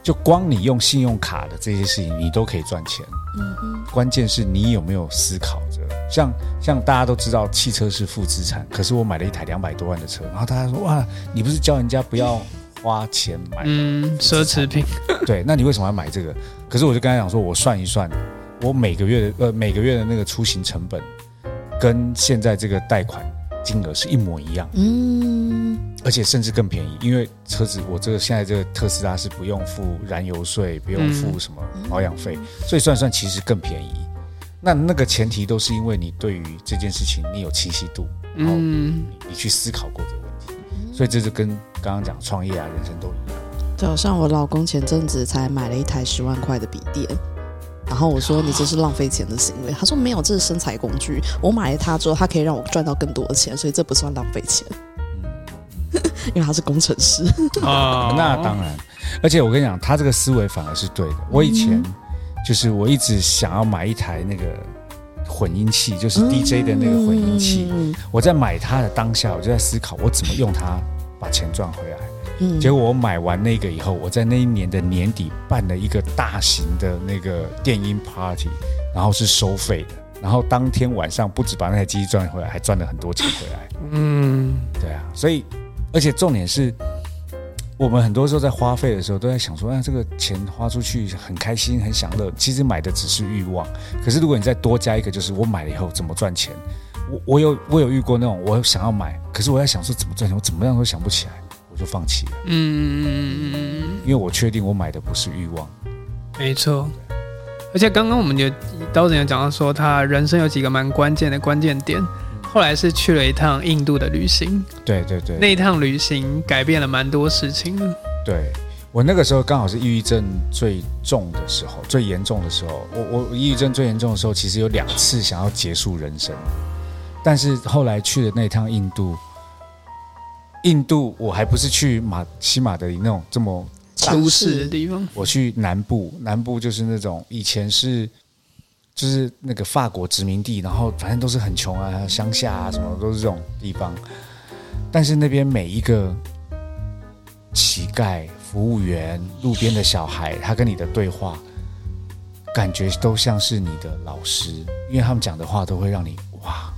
就光你用信用卡的这些事情，你都可以赚钱。嗯哼，关键是你有没有思考着，像像大家都知道汽车是负资产，可是我买了一台两百多万的车，然后大家说哇，你不是教人家不要花钱买？嗯，奢侈品。对，那你为什么要买这个？可是我就跟他讲说，我算一算，我每个月的呃每个月的那个出行成本，跟现在这个贷款金额是一模一样，嗯，而且甚至更便宜，因为车子我这个现在这个特斯拉是不用付燃油税，不用付什么保养费，所以算算其实更便宜。那那个前提都是因为你对于这件事情你有清晰度，然后嗯，你去思考过这个问题，所以这就跟刚刚讲创业啊、人生都一样。就好像我老公前阵子才买了一台十万块的笔电。然后我说你这是浪费钱的行为，他说没有，这是身材工具。我买了它之后，它可以让我赚到更多的钱，所以这不算浪费钱，因为他是工程师。啊 那当然，而且我跟你讲，他这个思维反而是对的。我以前就是我一直想要买一台那个混音器，就是 DJ 的那个混音器。嗯我在买它的当下，我就在思考我怎么用它把钱赚回来。嗯结果我买完那个以后，我在那一年的年底办了一个大型的那个电音 party，然后是收费的。然后当天晚上不止把那台机器赚回来，还赚了很多钱回来。嗯，对啊，所以而且重点是，我们很多时候在花费的时候，都在想说，啊，这个钱花出去很开心、很享乐，其实买的只是欲望。可是如果你再多加一个，就是我买了以后怎么赚钱？我我有我有遇过那种，我想要买，可是我在想说怎么赚钱，我怎么样都想不起来，我就放弃了。嗯嗯嗯嗯嗯嗯，因为我确定我买的不是欲望。没错。而且刚刚我们有刀子有讲到说，他人生有几个蛮关键的关键点。后来是去了一趟印度的旅行，对对对，那一趟旅行改变了蛮多事情的。对我那个时候刚好是抑郁症最重的时候，最严重的时候。我我抑郁症最严重的时候，其实有两次想要结束人生，但是后来去的那趟印度，印度我还不是去马西马德里那种这么舒适的地方，我去南部，南部就是那种以前是。就是那个法国殖民地，然后反正都是很穷啊，乡下啊，什么都是这种地方。但是那边每一个乞丐、服务员、路边的小孩，他跟你的对话，感觉都像是你的老师，因为他们讲的话都会让你哇，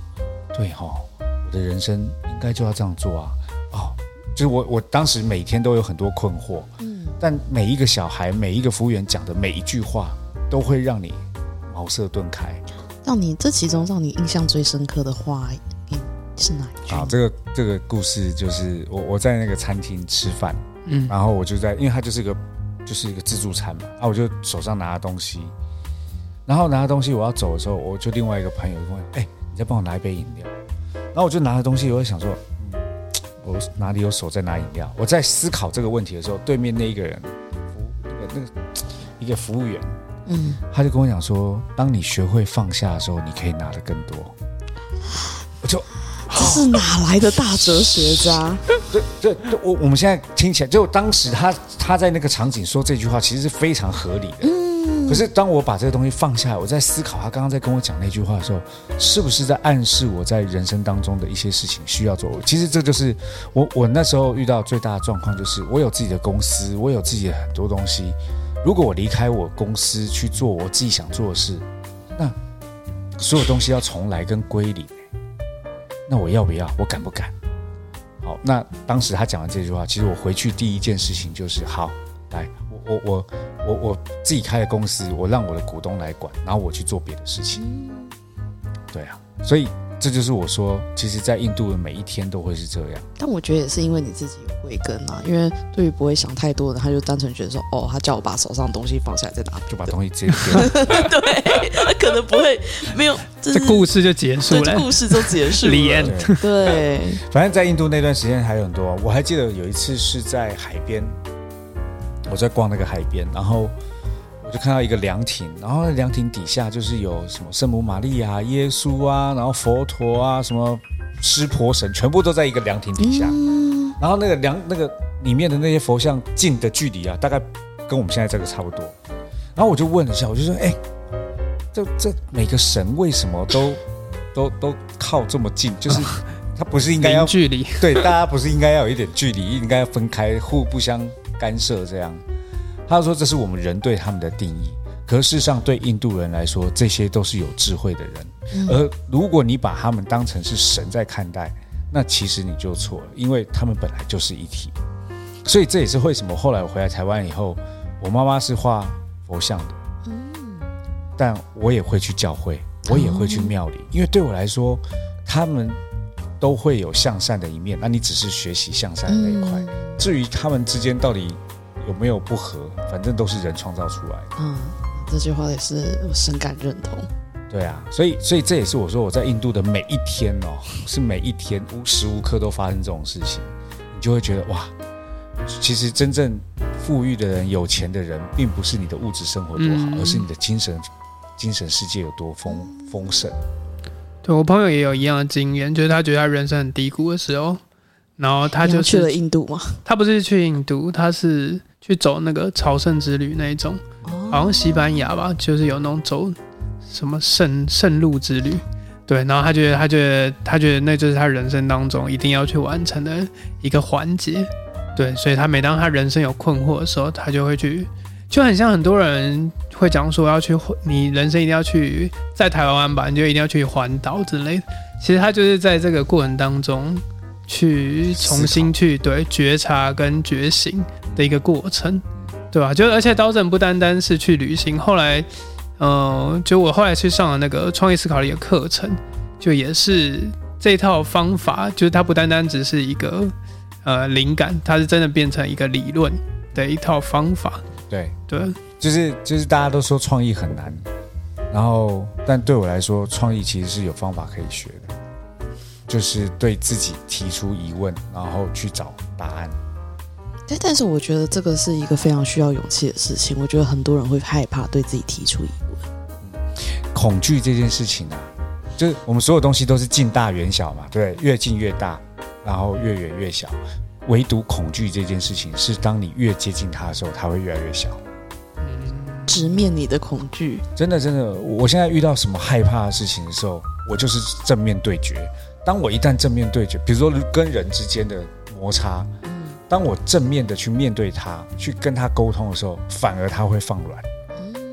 对哈，我的人生应该就要这样做啊。哦，就是我我当时每天都有很多困惑，嗯，但每一个小孩、每一个服务员讲的每一句话，都会让你。茅塞顿开，让你这其中让你印象最深刻的话是哪一句？好，这个这个故事就是我我在那个餐厅吃饭，嗯，然后我就在，因为它就是一个就是一个自助餐嘛，啊，我就手上拿着东西，然后拿着东西我要走的时候，我就另外一个朋友就问，哎，你再帮我拿一杯饮料，然后我就拿着东西，我就想说，嗯，我哪里有手在拿饮料？我在思考这个问题的时候，对面那一个人服那个那个一个服务员。嗯，他就跟我讲说，当你学会放下的时候，你可以拿的更多。我就这是哪来的大哲学家？这这我我们现在听起来，就当时他他在那个场景说这句话，其实是非常合理的。嗯，可是当我把这个东西放下来，我在思考他刚刚在跟我讲那句话的时候，是不是在暗示我在人生当中的一些事情需要做？其实这就是我我那时候遇到最大的状况，就是我有自己的公司，我有自己的很多东西。如果我离开我公司去做我自己想做的事，那所有东西要重来跟归零，那我要不要？我敢不敢？好，那当时他讲完这句话，其实我回去第一件事情就是：好，来，我我我我我自己开的公司，我让我的股东来管，然后我去做别的事情。对啊，所以。这就是我说，其实，在印度的每一天都会是这样。但我觉得也是因为你自己有慧根啊，因为对于不会想太多的，他就单纯觉得说，哦，他叫我把手上的东西放下来在哪，就把东西直接丢。对，他可能不会没有，这故事就结束了，故事就结束了。对，反正，在印度那段时间还有很多。我还记得有一次是在海边，我在逛那个海边，然后。我就看到一个凉亭，然后凉亭底下就是有什么圣母玛利亚、耶稣啊，然后佛陀啊，什么湿婆神，全部都在一个凉亭底下。然后那个凉那个里面的那些佛像近的距离啊，大概跟我们现在这个差不多。然后我就问了一下，我就说：“哎，这这每个神为什么都都都靠这么近？就是 他不是应该要距离？对，大家不是应该要有一点距离，应该要分开，互不相干涉这样。”他说：“这是我们人对他们的定义，可事实上对印度人来说，这些都是有智慧的人。而如果你把他们当成是神在看待，那其实你就错了，因为他们本来就是一体。所以这也是为什么后来我回来台湾以后，我妈妈是画佛像的，但我也会去教会，我也会去庙里，因为对我来说，他们都会有向善的一面。那你只是学习向善的那一块，至于他们之间到底……”有没有不合？反正都是人创造出来的。嗯，这句话也是我深感认同。对啊，所以所以这也是我说我在印度的每一天哦，是每一天无时无刻都发生这种事情，你就会觉得哇，其实真正富裕的人、有钱的人，并不是你的物质生活多好，而是你的精神精神世界有多丰丰盛。对我朋友也有一样的经验，就是他觉得他人生很低谷的时候，然后他就去了印度吗？他不是去印度，他是。去走那个朝圣之旅那一种，好像西班牙吧，就是有那种走什么圣圣路之旅，对，然后他觉得他觉得他觉得那就是他人生当中一定要去完成的一个环节，对，所以他每当他人生有困惑的时候，他就会去，就很像很多人会讲说要去，你人生一定要去在台湾吧，你就一定要去环岛之类的，其实他就是在这个过程当中。去重新去对觉察跟觉醒的一个过程，对吧？就而且刀正不单单是去旅行，后来，呃，就我后来去上了那个创业思考的一个课程，就也是这套方法，就是它不单单只是一个呃灵感，它是真的变成一个理论的一套方法，对，对，就是就是大家都说创意很难，然后但对我来说，创意其实是有方法可以学的，就是对自己提出疑问，然后去找答案。但，但是我觉得这个是一个非常需要勇气的事情。我觉得很多人会害怕对自己提出疑问。恐惧这件事情啊，就是我们所有东西都是近大远小嘛，对，越近越大，然后越远越小。唯独恐惧这件事情，是当你越接近它的时候，它会越来越小。直面你的恐惧，真的，真的，我现在遇到什么害怕的事情的时候，我就是正面对决。当我一旦正面对决，比如说跟人之间的摩擦，当我正面的去面对他，去跟他沟通的时候，反而他会放软。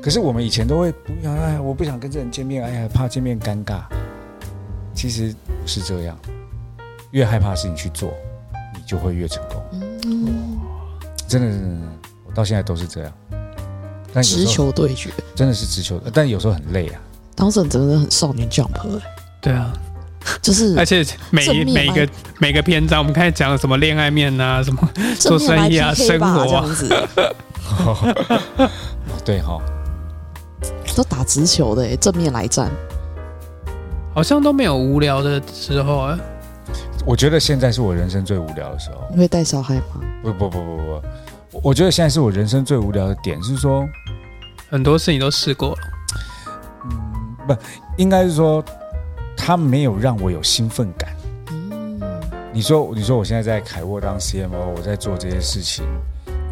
可是我们以前都会不想，哎，我不想跟这人见面，哎呀，怕见面尴尬。其实不是这样，越害怕的事情去做，你就会越成功。嗯，真的，真的，真的我到现在都是这样。直球对决，真的是直球，但有时候很累啊。当时真的很少年 jump，欸对啊，就是而且每每个每个篇章，我们开始讲什么恋爱面啊，什么 做生意啊，生活啊这样子 对哈，都打直球的，哎，正面来战。好像都没有无聊的时候啊。我觉得现在是我人生最无聊的时候。你会带小孩吗？不不不不不，我我觉得现在是我人生最无聊的点，是说，很多事情都试过了，嗯，不应该是说，他没有让我有兴奋感。嗯，你说，你说我现在在凯沃当 CMO，我在做这些事情，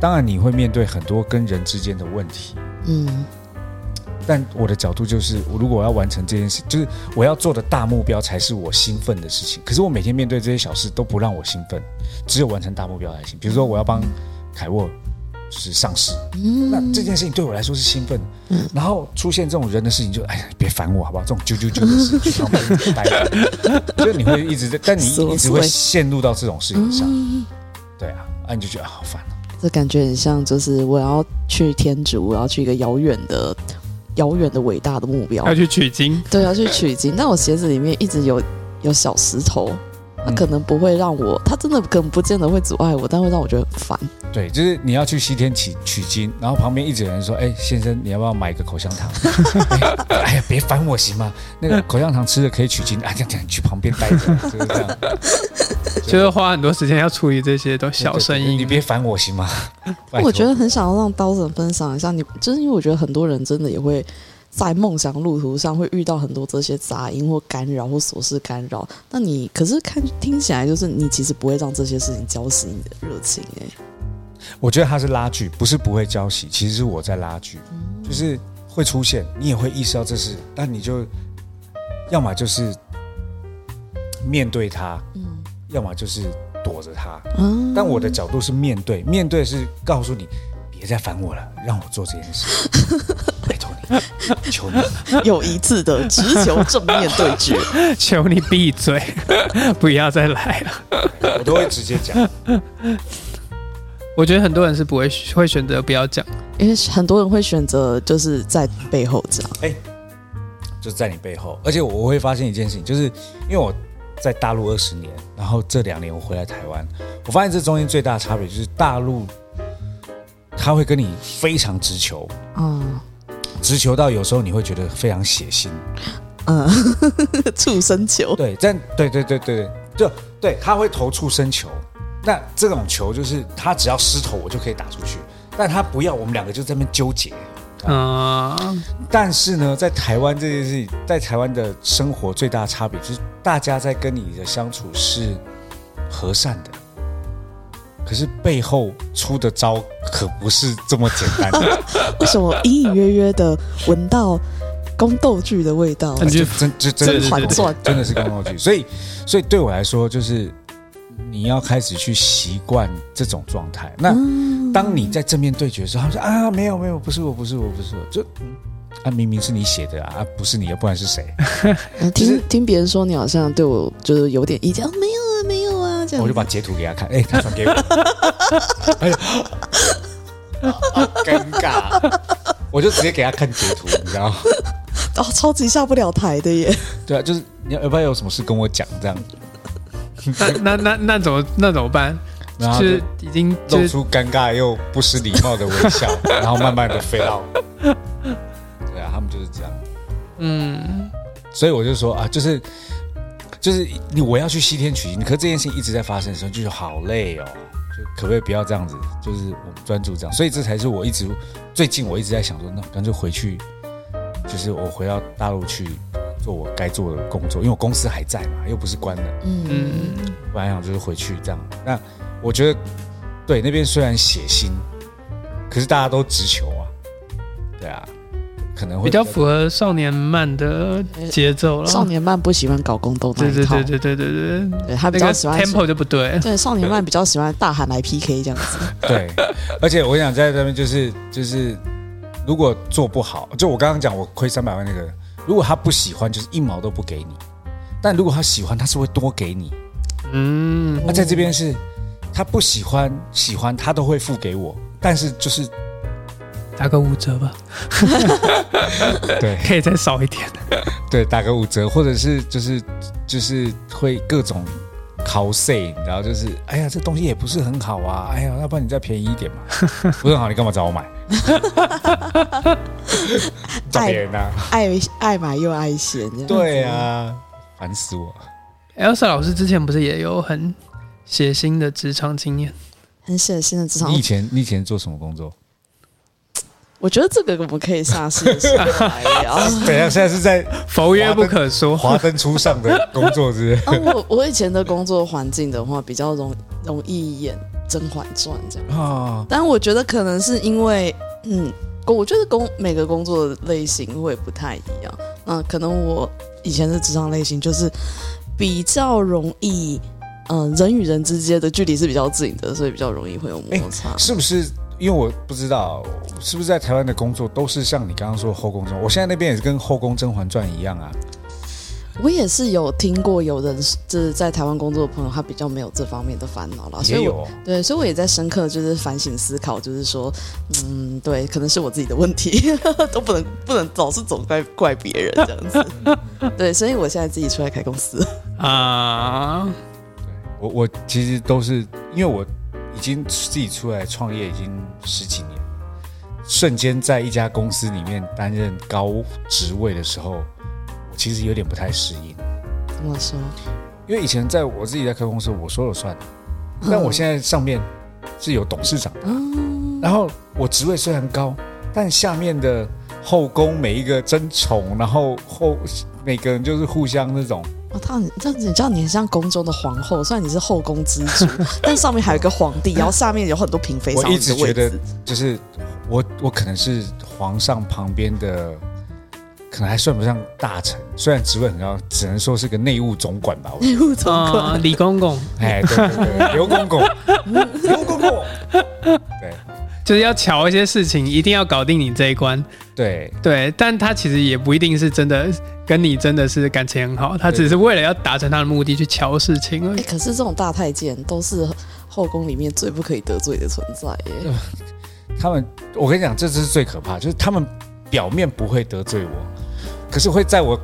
当然你会面对很多跟人之间的问题，嗯，但我的角度就是，我如果我要完成这件事，就是我要做的大目标才是我兴奋的事情。可是我每天面对这些小事都不让我兴奋，只有完成大目标才行。比如说我要帮凯沃就是上市，嗯那这件事情对我来说是兴奋的。嗯然后出现这种人的事情就，哎呀，别烦我好不好？这种啾啾啾的事情，就待着，就你会一直在，但你琐一直会陷入到这种事情上，嗯对啊，啊你就觉得啊好烦哦。这感觉很像，就是我要去天竺，我要去一个遥远的、遥远的伟大的目标。要，去取经，对，要去取经。但我鞋子里面一直有有小石头，可能不会让我，他真的可能不见得会阻碍我，但会让我觉得很烦。对，就是你要去西天取取经，然后旁边一直有人说：“哎，先生，你要不要买一个口香糖？”哎 哎呀，别烦我行吗？那个口香糖吃了可以取经啊，这样这样，你去旁边待着，就是这样。就是花很多时间要处理这些都小声音。对对对你别烦我行吗？我觉得很想要让刀子分享一下，你就是因为我觉得很多人真的也会在梦想路途上会遇到很多这些杂音或干扰或琐事干扰。那你可是看听起来就是你其实不会让这些事情浇熄你的热情哎、我觉得他是拉锯，不是不会浇熄，其实是我在拉锯，就是会出现，你也会意识到这是，但你就要么就是面对它，嗯。要么就是躲着它。嗯但我的角度是面对，面对是告诉你别再烦我了，让我做这件事，拜托你，求你。有一次的直球正面对决，求你闭嘴，不要再来了。我都会直接讲。我觉得很多人是不会会选择不要讲，因为很多人会选择就是在背后讲，就是在你背后，而且我会发现一件事情，就是因为我在大陆二十年，然后这两年我回来台湾，我发现这中间最大的差别就是大陆他会跟你非常直球，嗯直球到有时候你会觉得非常血腥。嗯，畜生球，对，但对对对对对，就对他会投畜生球，那这种球就是他只要失投我就可以打出去，但他不要，我们两个就在那边纠结。嗯，但是呢，在台湾这件事情，在台湾的生活最大的差别就是，大家在跟你的相处是和善的，可是背后出的招可不是这么简单的，为什么隐隐约约的闻到宫斗剧的味道？你就真真真真的是宫斗剧，所以所以对我来说，就是你要开始去习惯这种状态。那嗯当你在正面对决的时候，他说啊，没有没有，不是我，不是我，不是我，就嗯啊，明明是你写的啊，啊不是你，不然是谁？听听别人说你好像对我就是有点意见，啊没有我就把截图给他看，哎、他传给我，哎呀，好尴尬，我就直接给他看截图，你知道吗？哦，超级下不了台的耶。对啊，就是你要要不要有什么事跟我讲这样，那那那那怎么那怎么办？然后就是已经露出尴尬又不失礼貌的微笑，然后慢慢的飞到，对啊，他们就是这样。嗯，所以我就说啊，就是就是你我要去西天取经，可是这件事情一直在发生的时候，就是好累哦，就可不可以不要这样子？就是我们专注这样，所以这才是我一直最近我一直在想说，那干脆回去，就是我回到大陆去做我该做的工作，因为我公司还在嘛，又不是关了。嗯，嗯，本来想就是回去这样。那我觉得对那边虽然血腥，可是大家都直球啊，对啊，可能会比较符合少年漫的节奏了。少年漫不喜欢搞宫斗那对对一套，对对对对对，对他比那个较喜欢 tempo 就不对。对少年漫比较喜欢大喊来 PK 这样子。对，而且我想在这边就是就是，如果做不好，就我刚刚讲我亏三百万那个，如果他不喜欢，就是一毛都不给你；但如果他喜欢，他是会多给你。嗯，那在这边是，他不喜欢喜欢他都会付给我，但是就是打个五折吧，对可以再少一点。对打个五折，或者是就是就是会各种。考 C，然后就是，哎呀，这东西也不是很好啊，哎呀，要不然你再便宜一点嘛，不是很好，你干嘛找我买？找别人啊？爱爱买又爱嫌，对，啊，烦死我！Elsa 老师之前不是也有很血腥的职场经验？很血腥的职场你以。前你以前做什么工作？我觉得这个我们可以下次的时候来聊。等一下，现在是在佛曰不可说。华灯初上的工作，是不啊，我我以前的工作环境的话，比较容容易演《甄嬛传》这样，是？啊，但我觉得可能是因为，嗯，我觉得工每个工作的类型会不太一样。那可能我以前的职场类型就是比较容易，嗯、人与人之间的距离是比较近的，所以比较容易会有摩擦。是不是？因为我不知道是不是在台湾的工作都是像你刚刚说的后宫甄嬛，我现在那边也是跟后宫甄嬛传一样啊。我也是有听过有人就是在台湾工作的朋友，他比较没有这方面的烦恼了，所以我也有哦对，所以我也在深刻就是反省思考，就是说，嗯，对，可能是我自己的问题，都不能不能总是总怪怪别人这样子。对，所以我现在自己出来开公司。啊，我我其实都是因为我已经自己出来创业已经十几年，瞬间在一家公司里面担任高职位的时候，我其实有点不太适应。怎么说？因为以前在我自己在开公司，我说了算，但我现在上面是有董事长的，嗯，然后我职位虽然高，但下面的后宫每一个争宠，然后后每个人就是互相那种，哦，他很这样子，你知道你很像宫中的皇后，虽然你是后宫之主，但上面还有一个皇帝，然后下面有很多嫔妃，我一直觉得。就是我我可能是皇上旁边的，可能还算不上大臣，虽然职位很高，只能说是个内务总管吧。我内务总啊，管，李公公哎，对对对，刘公公，刘公公，对就是要瞧一些事情，一定要搞定你这一关。对对，但他其实也不一定是真的跟你真的是感情很好，他只是为了要达成他的目的去瞧事情而哎、已。可是这种大太监都是后宫里面最不可以得罪的存在耶。他们，我跟你讲，这是最可怕，就是他们表面不会得罪我，可是会在我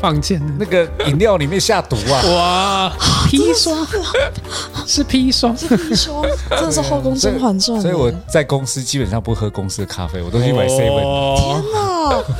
放箭的。那个饮料里面下毒啊！哇，砒霜。是砒霜，是砒霜真的是后宫甄嬛传，所以我在公司基本上不喝公司的咖啡，我都去买 seven。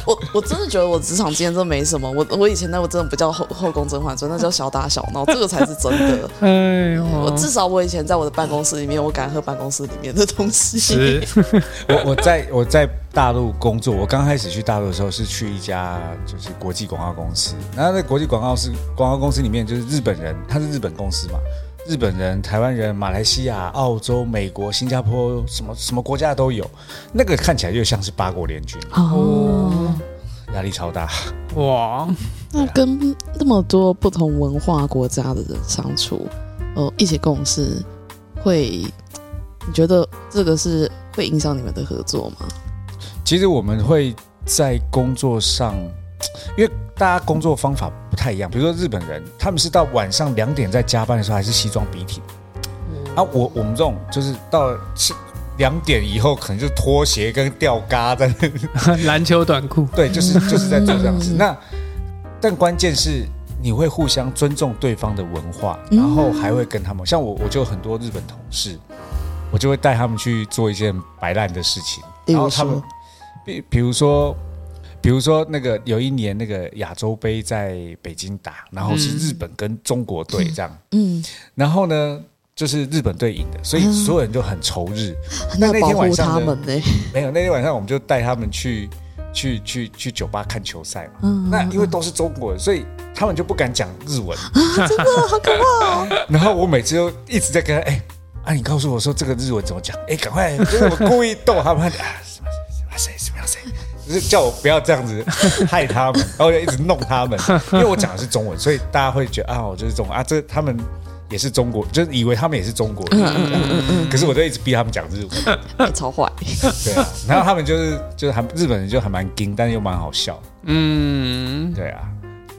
我我真的觉得我职场经验真没什么。我我以前那我真的不叫后后宫甄嬛传，那叫小打小闹，这个才是真的。哎呦，我至少我以前在我的办公室里面，我敢喝办公室里面的东西。是 我我在我在大陆工作，我刚开始去大陆的时候是去一家就是国际广告公司，然后在国际广告是广告公司里面就是日本人，他是日本公司嘛，日本人、台湾人、马来西亚、澳洲、美国、新加坡什么什么国家都有，那个看起来就像是八国联军，哦，压力超大。哇，那跟那么多不同文化国家的人相处，呃，一起共事，会你觉得这个是会影响你们的合作吗？其实我们会在工作上，因为大家工作方法不太一样，比如说日本人，他们是到晚上两点在加班的时候还是西装笔挺，啊，我我们这种就是到是两点以后，可能就拖鞋跟吊嘎在那 篮球短裤，对，就是就是在做这样子。那但关键是你会互相尊重对方的文化，然后还会跟他们，像我我就很多日本同事，我就会带他们去做一件白烂的事情，然后他们，比比如说。比如说，那个有一年那个亚洲杯在北京打，然后是嗯日本跟中国队这样，嗯，然后呢，就是日本队赢的，所以嗯所有人就很仇日。那那那天晚上呢他们呢？没有，那天晚上我们就带他们去去去去酒吧看球赛嘛。嗯，那因为都是中国人，所以他们就不敢讲日文。真的好可怕哦！然后我每次都一直在跟他，哎、啊，你告诉我说这个日文怎么讲？哎、赶快，就是我故意逗他们，啊，什么什么谁什么谁，就是叫我不要这样子 害他们，然后就一直弄他们，因为我讲的是中文，所以大家会觉得啊，我就是中文啊，这他们也是中国，就是以为他们也是中国人，可是我就一直逼他们讲日文，哎 超坏，对啊，然后他们就是就是还日本人就还蛮硬，但是又蛮好笑，嗯，对啊，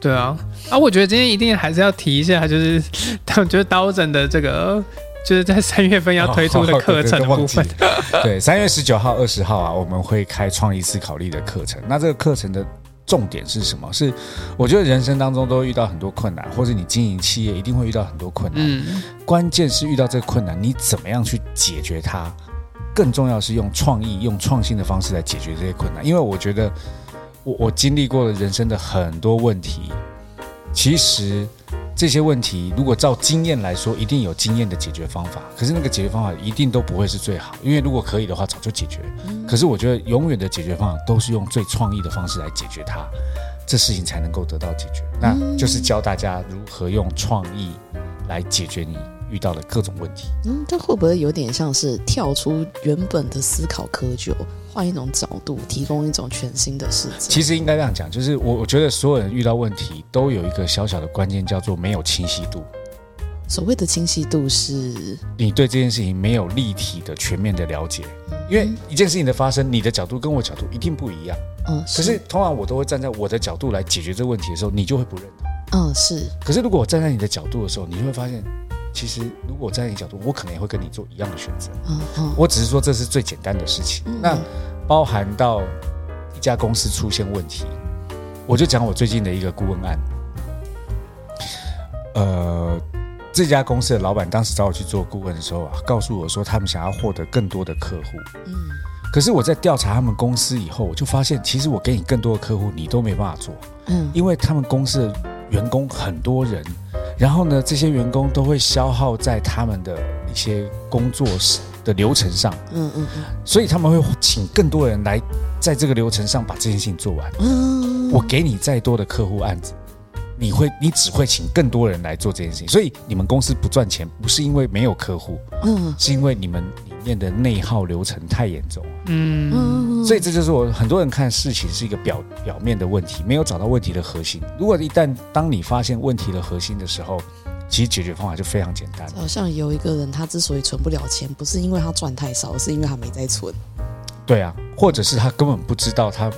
对啊，啊，我觉得今天一定还是要提一下，就是 他们就是刀诊的这个，就是在三月份要推出的课程的部分。哦 对三月十九号、二十号啊，我们会开创意思考力的课程。那这个课程的重点是什么？是我觉得人生当中都会遇到很多困难，或者你经营企业一定会遇到很多困难。嗯关键是遇到这个困难，你怎么样去解决它？更重要是用创意、用创新的方式来解决这些困难。因为我觉得我我经历过了人生的很多问题，其实这些问题如果照经验来说，一定有经验的解决方法。可是那个解决方法一定都不会是最好，因为如果可以的话，早就解决。可是我觉得永远的解决方法都是用最创意的方式来解决它，这事情才能够得到解决。那就是教大家如何用创意来解决你遇到的各种问题。嗯，这会不会有点像是跳出原本的思考窠臼，换一种角度，提供一种全新的视角？其实应该这样讲，就是我我觉得所有人遇到问题都有一个小小的关键，叫做没有清晰度。所谓的清晰度是，你对这件事情没有立体的、全面的了解，因为一件事情的发生，你的角度跟我角度一定不一样。嗯，可是通常我都会站在我的角度来解决这个问题的时候，你就会不认同。嗯是，可是如果我站在你的角度的时候，你就会发现，其实如果站在你角度，我可能也会跟你做一样的选择。嗯嗯我只是说这是最简单的事情。那包含到一家公司出现问题，我就讲我最近的一个顾问案。呃，这家公司的老板当时找我去做顾问的时候啊，告诉我说他们想要获得更多的客户。嗯可是我在调查他们公司以后，我就发现，其实我给你更多的客户，你都没办法做，嗯因为他们公司的员工很多人，然后呢，这些员工都会消耗在他们的一些工作室的流程上，嗯嗯嗯所以他们会请更多人来在这个流程上把这件事情做完。嗯，我给你再多的客户案子，你会你只会请更多人来做这件事情。所以你们公司不赚钱，不是因为没有客户，嗯是因为你们里面的内耗流程太严重。了嗯，所以这就是我很多人看事情是一个表表面的问题，没有找到问题的核心。如果一旦当你发现问题的核心的时候，其实解决方法就非常简单。好像有一个人，他之所以存不了钱，不是因为他赚太少，是因为他没在存。对啊，或者是他根本不知道他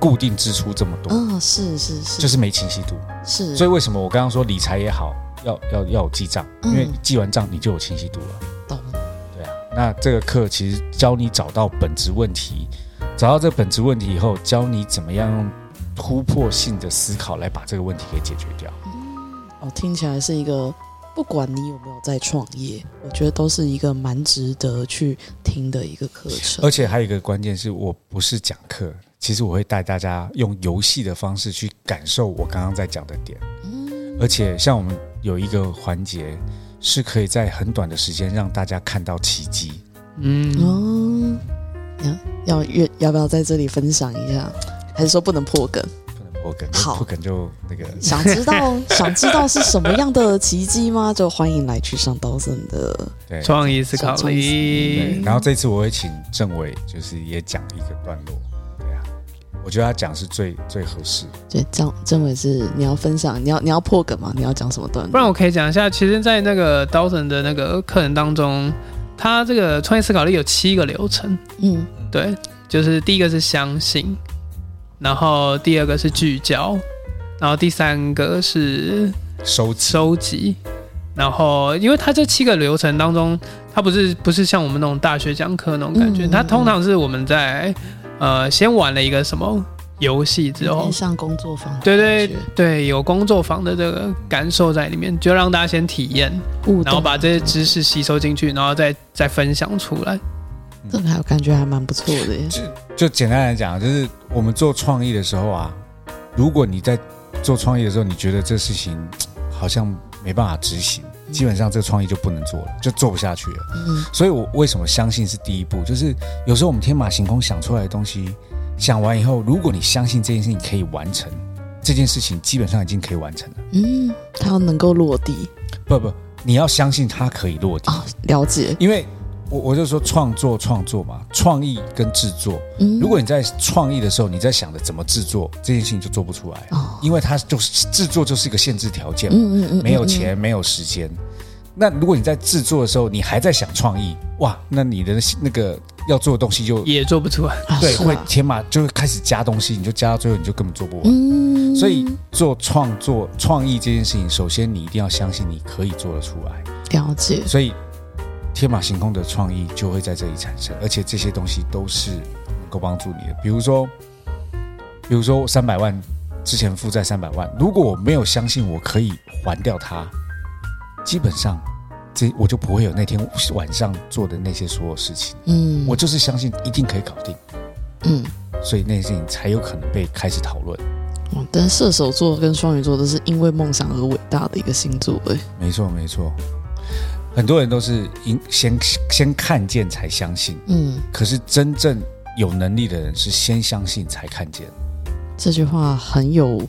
固定支出这么多，嗯，是是是，就是没清晰度。是，所以为什么我刚刚说理财也好，要要要有记账，因为嗯记完账你就有清晰度了。懂。那这个课其实教你找到本质问题，找到这个本质问题以后，教你怎么样用突破性的思考来把这个问题给解决掉。哦，听起来是一个，不管你有没有在创业，我觉得都是一个蛮值得去听的一个课程而。且还有一个关键是我不是讲课，其实我会带大家用游戏的方式去感受我刚刚在讲的点。嗯而且像我们有一个环节是可以在很短的时间让大家看到奇迹。嗯，哦，要要要要不要在这里分享一下？还是说不能破梗？不能破梗，好破梗就那个想知道 想知道是什么样的奇迹吗？就欢迎来去上刀森的。对创意思考对，力，然后这次我会请政委，就是也讲一个段落。我觉得他讲是最最合适。对，郑郑伟是你要分享，你要你要破梗吗？你要讲什么段落？不然我可以讲一下，其实，在那个刀神的那个课程当中，他这个创业思考力有七个流程，嗯对，就是第一个是相信，然后第二个是聚焦，然后第三个是收收集。然后，因为它这七个流程当中，它不是不是像我们那种大学讲课那种感觉，嗯它通常是我们在呃先玩了一个什么游戏之后有点，像工作坊对对对，有工作坊的这个感受在里面，就让大家先体验，然后把这些知识吸收进去，然后再再分享出来。这个还有感觉还蛮不错的耶。就简单来讲，就是我们做创意的时候啊，如果你在做创意的时候，你觉得这事情好像没办法执行，基本上这个创意就不能做了，就做不下去了。嗯所以我为什么相信是第一步？就是有时候我们天马行空想出来的东西，想完以后，如果你相信这件事情可以完成，这件事情基本上已经可以完成了。嗯，它要能够落地不不，你要相信它可以落地，啊，了解。因为我我就说创作创作嘛，创意跟制作。嗯，如果你在创意的时候，你在想着怎么制作这件事情，就做不出来，哦，因为它就是制作就是一个限制条件，嗯嗯嗯，嗯，没有钱，没有时间。那如果你在制作的时候，你还在想创意，哇，那你的那个要做的东西就也做不出来。啊对，啊会天马就会开始加东西，你就加到最后，你就根本做不完。嗯，所以做创作创意这件事情，首先你一定要相信你可以做得出来。了解。所以天马行空的创意就会在这里产生，而且这些东西都是能够帮助你的。比如说，比如说三百万之前负债三百万，如果我没有相信我可以还掉它，基本上这我就不会有那天晚上做的那些所有事情。嗯，我就是相信一定可以搞定，嗯。所以那些事情才有可能被开始讨论。哦但射手座跟双鱼座都是因为梦想而伟大的一个星座，哎，没错，没错。很多人都是因先先看见才相信，嗯，可是真正有能力的人是先相信才看见。这句话很有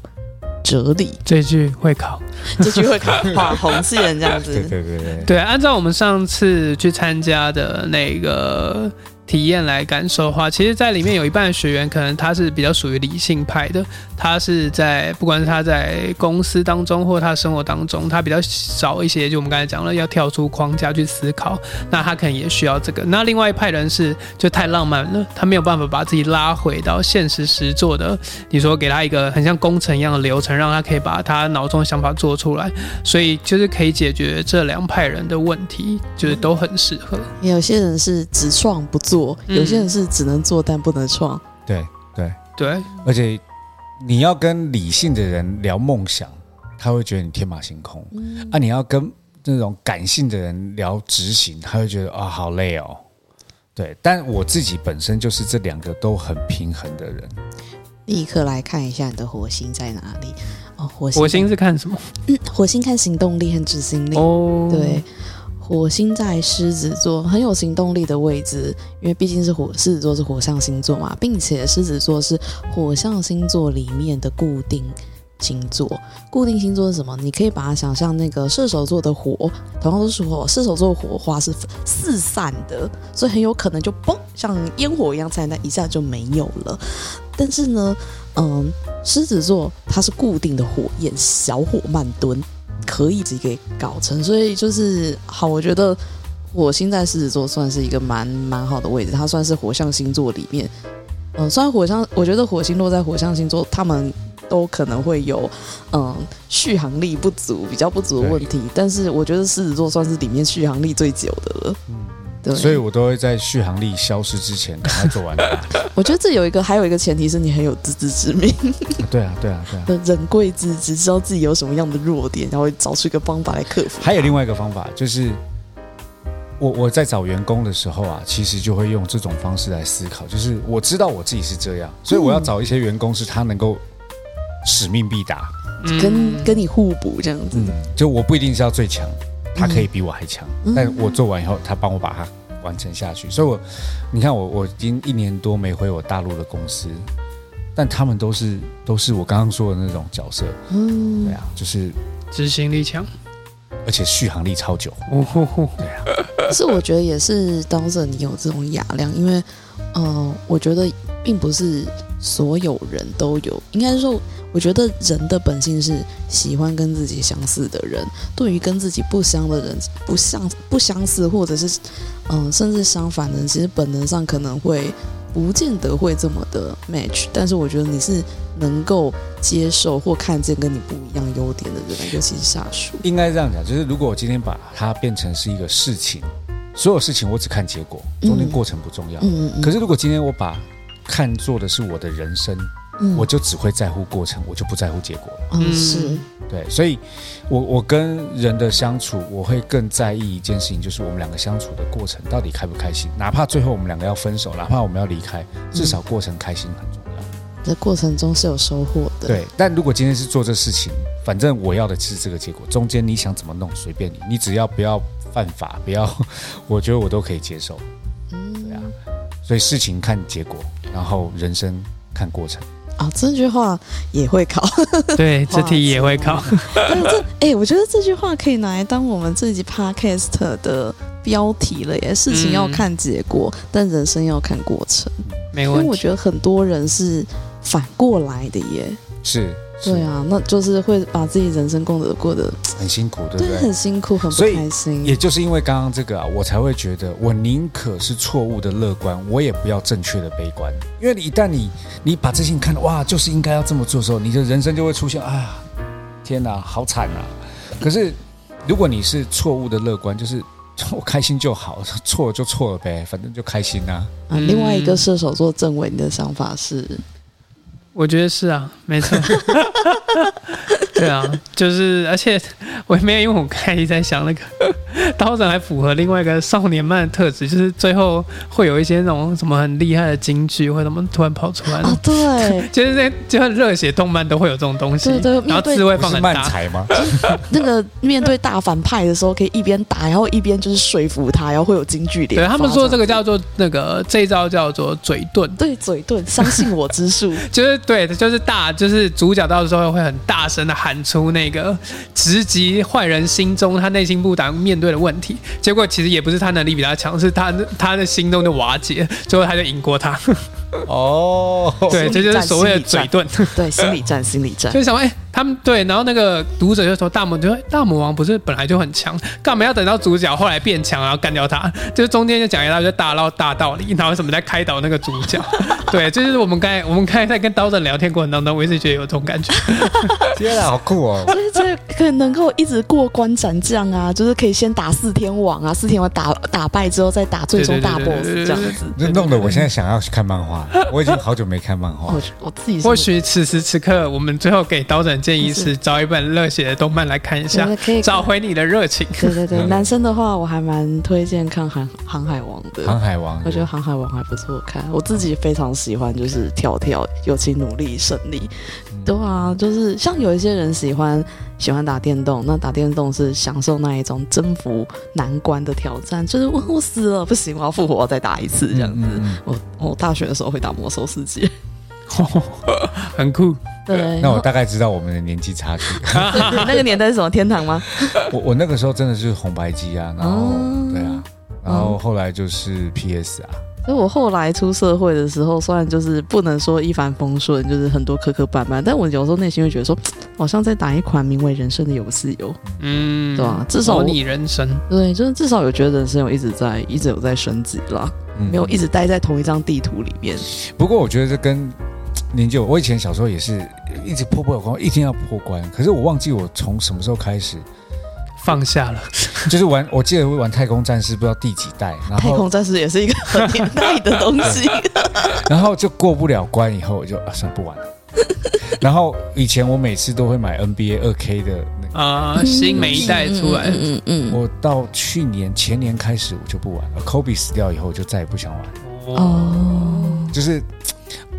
哲理，这句会考。这句会考画红线这样子，对对对对，对，按照我们上次去参加的那个体验来感受的话，其实，在里面有一半的学员，可能他是比较属于理性派的，他是在不管是他在公司当中，或他生活当中，他比较少一些，就我们刚才讲了，要跳出框架去思考，那他可能也需要这个。那另外一派人是就太浪漫了，他没有办法把自己拉回到现实实做的，你说给他一个很像工程一样的流程，让他可以把他脑中的想法做出来，所以就是可以解决这两派人的问题，就是都很适合。有些人是只创不做，嗯有些人是只能做但不能创，对对，对，而且你要跟理性的人聊梦想，他会觉得你天马行空；嗯啊，你要跟那种感性的人聊执行，他会觉得啊好累哦。对，但我自己本身就是这两个都很平衡的人。立刻来看一下你的火星在哪里哦，火星火星是看什么？嗯火星看行动力和执行力，哦，对，火星在狮子座很有行动力的位置，因为毕竟是火狮子座是火象星座嘛，并且狮子座是火象星座里面的固定星座。固定星座是什么？你可以把它想象那个射手座的火，同样都是火，射手座火花是四散的，所以很有可能就嘣，像烟火一样灿烂一下就没有了。但是呢，嗯，狮子座它是固定的火焰，小火慢炖。可以自己给搞成，所以就是好，我觉得火星在狮子座算是一个蛮蛮好的位置，它算是火象星座里面，嗯、虽然火象，我觉得火星落在火象星座，他们都可能会有嗯续航力不足、比较不足的问题，但是我觉得狮子座算是里面续航力最久的了。对，所以我都会在续航力消失之前赶快做完它。我觉得这有一个还有一个前提是你很有自知之明，对啊，对啊，对啊。人贵自知，知道自己有什么样的弱点，然后找出一个方法来克服。还有另外一个方法，就是我我在找员工的时候啊，其实就会用这种方式来思考，就是我知道我自己是这样，所以我要找一些员工是他能够使命必达。嗯跟跟你互补这样子。嗯，就我不一定是要最强，他可以比我还强，嗯。但我做完以后，他帮我把它完成下去。所以我，你看我我已经一年多没回我大陆的公司，但他们都是都是我刚刚说的那种角色，嗯。对啊，就是执行力强。而且续航力超久，哦。吼吼，对啊，可是我觉得也是当着你有这种雅量，因为，呃，我觉得并不是所有人都有，应该说，我觉得人的本性是喜欢跟自己相似的人，对于跟自己不相的人，不相不相似，或者是，嗯、甚至相反的人，其实本能上可能会不见得会这么的 match，但是我觉得你是能够接受或看见跟你不一样优点的人，尤其是下属。应该这样讲，就是如果我今天把它变成是一个事情，所有事情我只看结果，中间过程不重要。嗯嗯可是如果今天我把看作的是我的人生，嗯我就只会在乎过程，我就不在乎结果了。嗯嗯是对，所以我我跟人的相处，我会更在意一件事情，就是我们两个相处的过程到底开不开心。哪怕最后我们两个要分手，哪怕我们要离开，至少过程开心很重要。在过程中是有收获的。，对，但如果今天是做这事情，反正我要的是这个结果，中间你想怎么弄随便你，你只要不要犯法，不要，我觉得我都可以接受。嗯对啊，所以事情看结果，然后人生看过程。啊，这句话也会考。对，这题也会考。但是这，哎、我觉得这句话可以拿来当我们这一集 podcast 的标题了耶。事情要看结果，但人生要看过程。没问题。因为我觉得很多人是反过来的耶。是对，啊，那就是会把自己人生过得过得很辛苦，对不对对？很辛苦，很不开心。也就是因为刚刚这个啊，我才会觉得，我宁可是错误的乐观，我也不要正确的悲观。因为你一旦你你把这些情看哇，就是应该要这么做的时候，你的人生就会出现啊，天哪，好惨啊！可是如果你是错误的乐观，就是我开心就好，错了就错了呗，反正就开心啊。啊，另外一个射手座政委，你的想法是？我觉得是啊，没错。对啊，就是，而且我没有，因为我刚才一直在想那个 刀斩还符合另外一个少年漫的特质，就是最后会有一些那种什么很厉害的京剧或者什么突然跑出来，啊，对，就是那就像热血动漫都会有这种东西，对对然后面对字会不是漫放很大。才吗？那个面对大反派的时候，可以一边打，然后一边就是说服他，然后会有京剧脸对他们说这个叫做那个这一招叫做嘴遁，对嘴遁，相信我之术。就是对，就是大，就是主角到时候会很大声的喊出那个直击坏人心中他内心不敢面对的问题，结果其实也不是他能力比他强，是他他的心中的瓦解，最后他就赢过他。哦，对，这就是所谓的嘴遁，对，心理战，心理战 就。是想说，哎、他们对，然后那个读者就说大魔，就说大魔王不是本来就很强，干嘛要等到主角后来变强然后干掉他？就是中间就讲一大堆大唠大道理，然后什么在开导那个主角。对，这就是我们刚才我们刚才在跟刀刃聊天过程当中，我一直觉得有这种感觉。天啊，好酷哦！所以这可能够一直过关斩将啊，就是可以先打四天王啊，四天王打打败之后再打最终大 boss 这样子。这弄得我现在想要去看漫画，我已经好久没看漫画我。我自己或许此时此刻，我们最后给刀斩建议是找一本热血的动漫来看一下，可以找回你的热情。对对对，嗯男生的话我还蛮推荐看航航海王的。航海王，我觉得《航海王》还不错看，我自己非常喜欢，就是跳跳、尤其、努力、胜利。对啊，就是像有一些人喜欢喜欢打电动，那打电动是享受那一种征服难关的挑战，就是我我死了不行，我要复活，我再打一次这样子。嗯嗯嗯我我大学的时候会打魔兽世界，很酷，对，那我大概知道我们的年纪差距。你 那个年代是什么天堂吗？我我那个时候真的是红白机啊，然后、哦对啊，然后后来就是 PS 啊，所以我后来出社会的时候，虽然就是不能说一帆风顺，就是很多磕磕绊绊，但我有时候内心会觉得说，好像在打一款名为人生的游戏哦。嗯，对啊至少模拟人生。对，就是至少有觉得人生有一直在一直有在升级啦，嗯没有一直待在同一张地图里面。不过我觉得这跟年纪，我以前小时候也是一直破不了关，一定要破关。可是我忘记我从什么时候开始，放下了，就是玩，我记得会玩太空战士，不知道第几代，然后太空战士也是一个很年代的东西。然后就过不了关，以后我就啊算了不玩了。然后以前我每次都会买 NBA 二 K 的那个，啊、新每一代出来，嗯嗯嗯嗯我到去年前年开始我就不玩了。Kobe 死掉以后，我就再也不想玩哦，就是，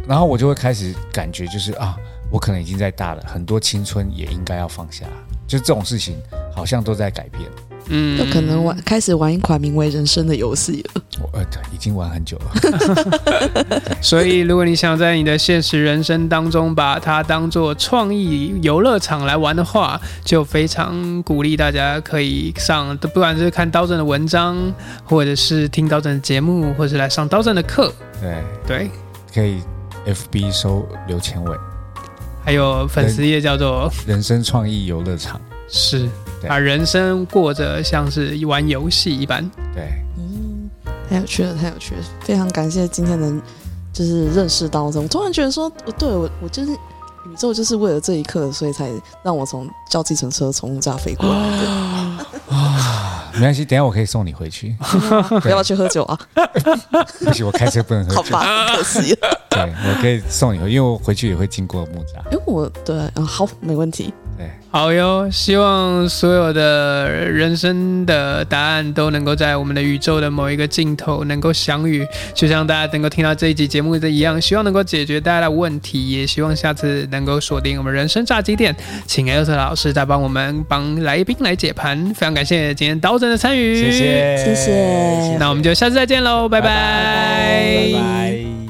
然后我就会开始感觉就是啊，我可能已经在大了，很多青春也应该要放下。就是这种事情好像都在改变。嗯就可能玩开始玩一款名为人生的游戏了。我呃，对，已经玩很久了。所以，如果你想在你的现实人生当中把它当做创意游乐场来玩的话，就非常鼓励大家可以上，不管是看刀正的文章，或者是听刀正的节目，或者是来上刀正的课。对，对，可以 FB 搜刘千伟还有粉丝页叫做人生创意游乐场。是对把人生过着像是玩游戏一般。对，嗯，太有趣了，太有趣了！非常感谢今天能就是认识到这我，突然觉得说，呃对我我就是宇宙就是为了这一刻，所以才让我从叫计程车从家飞过来的。没关系，等下我可以送你回去。要不要去喝酒啊？不行，我开车不能喝酒。好吧，可惜了。对，我可以送你回，因为我回去也会经过木栅。因为我对，嗯，好，没问题。对，好哟，希望所有的人生的答案都能够在我们的宇宙的某一个尽头能够相遇，就像大家能够听到这一集节目的一样，希望能够解决大家的问题，也希望下次能够锁定我们人生炸鸡店，请艾特老师再帮我们帮来宾来解盘，非常感谢今天刀真的参与，谢谢，谢谢。那我们就下次再见喽，拜拜。拜拜。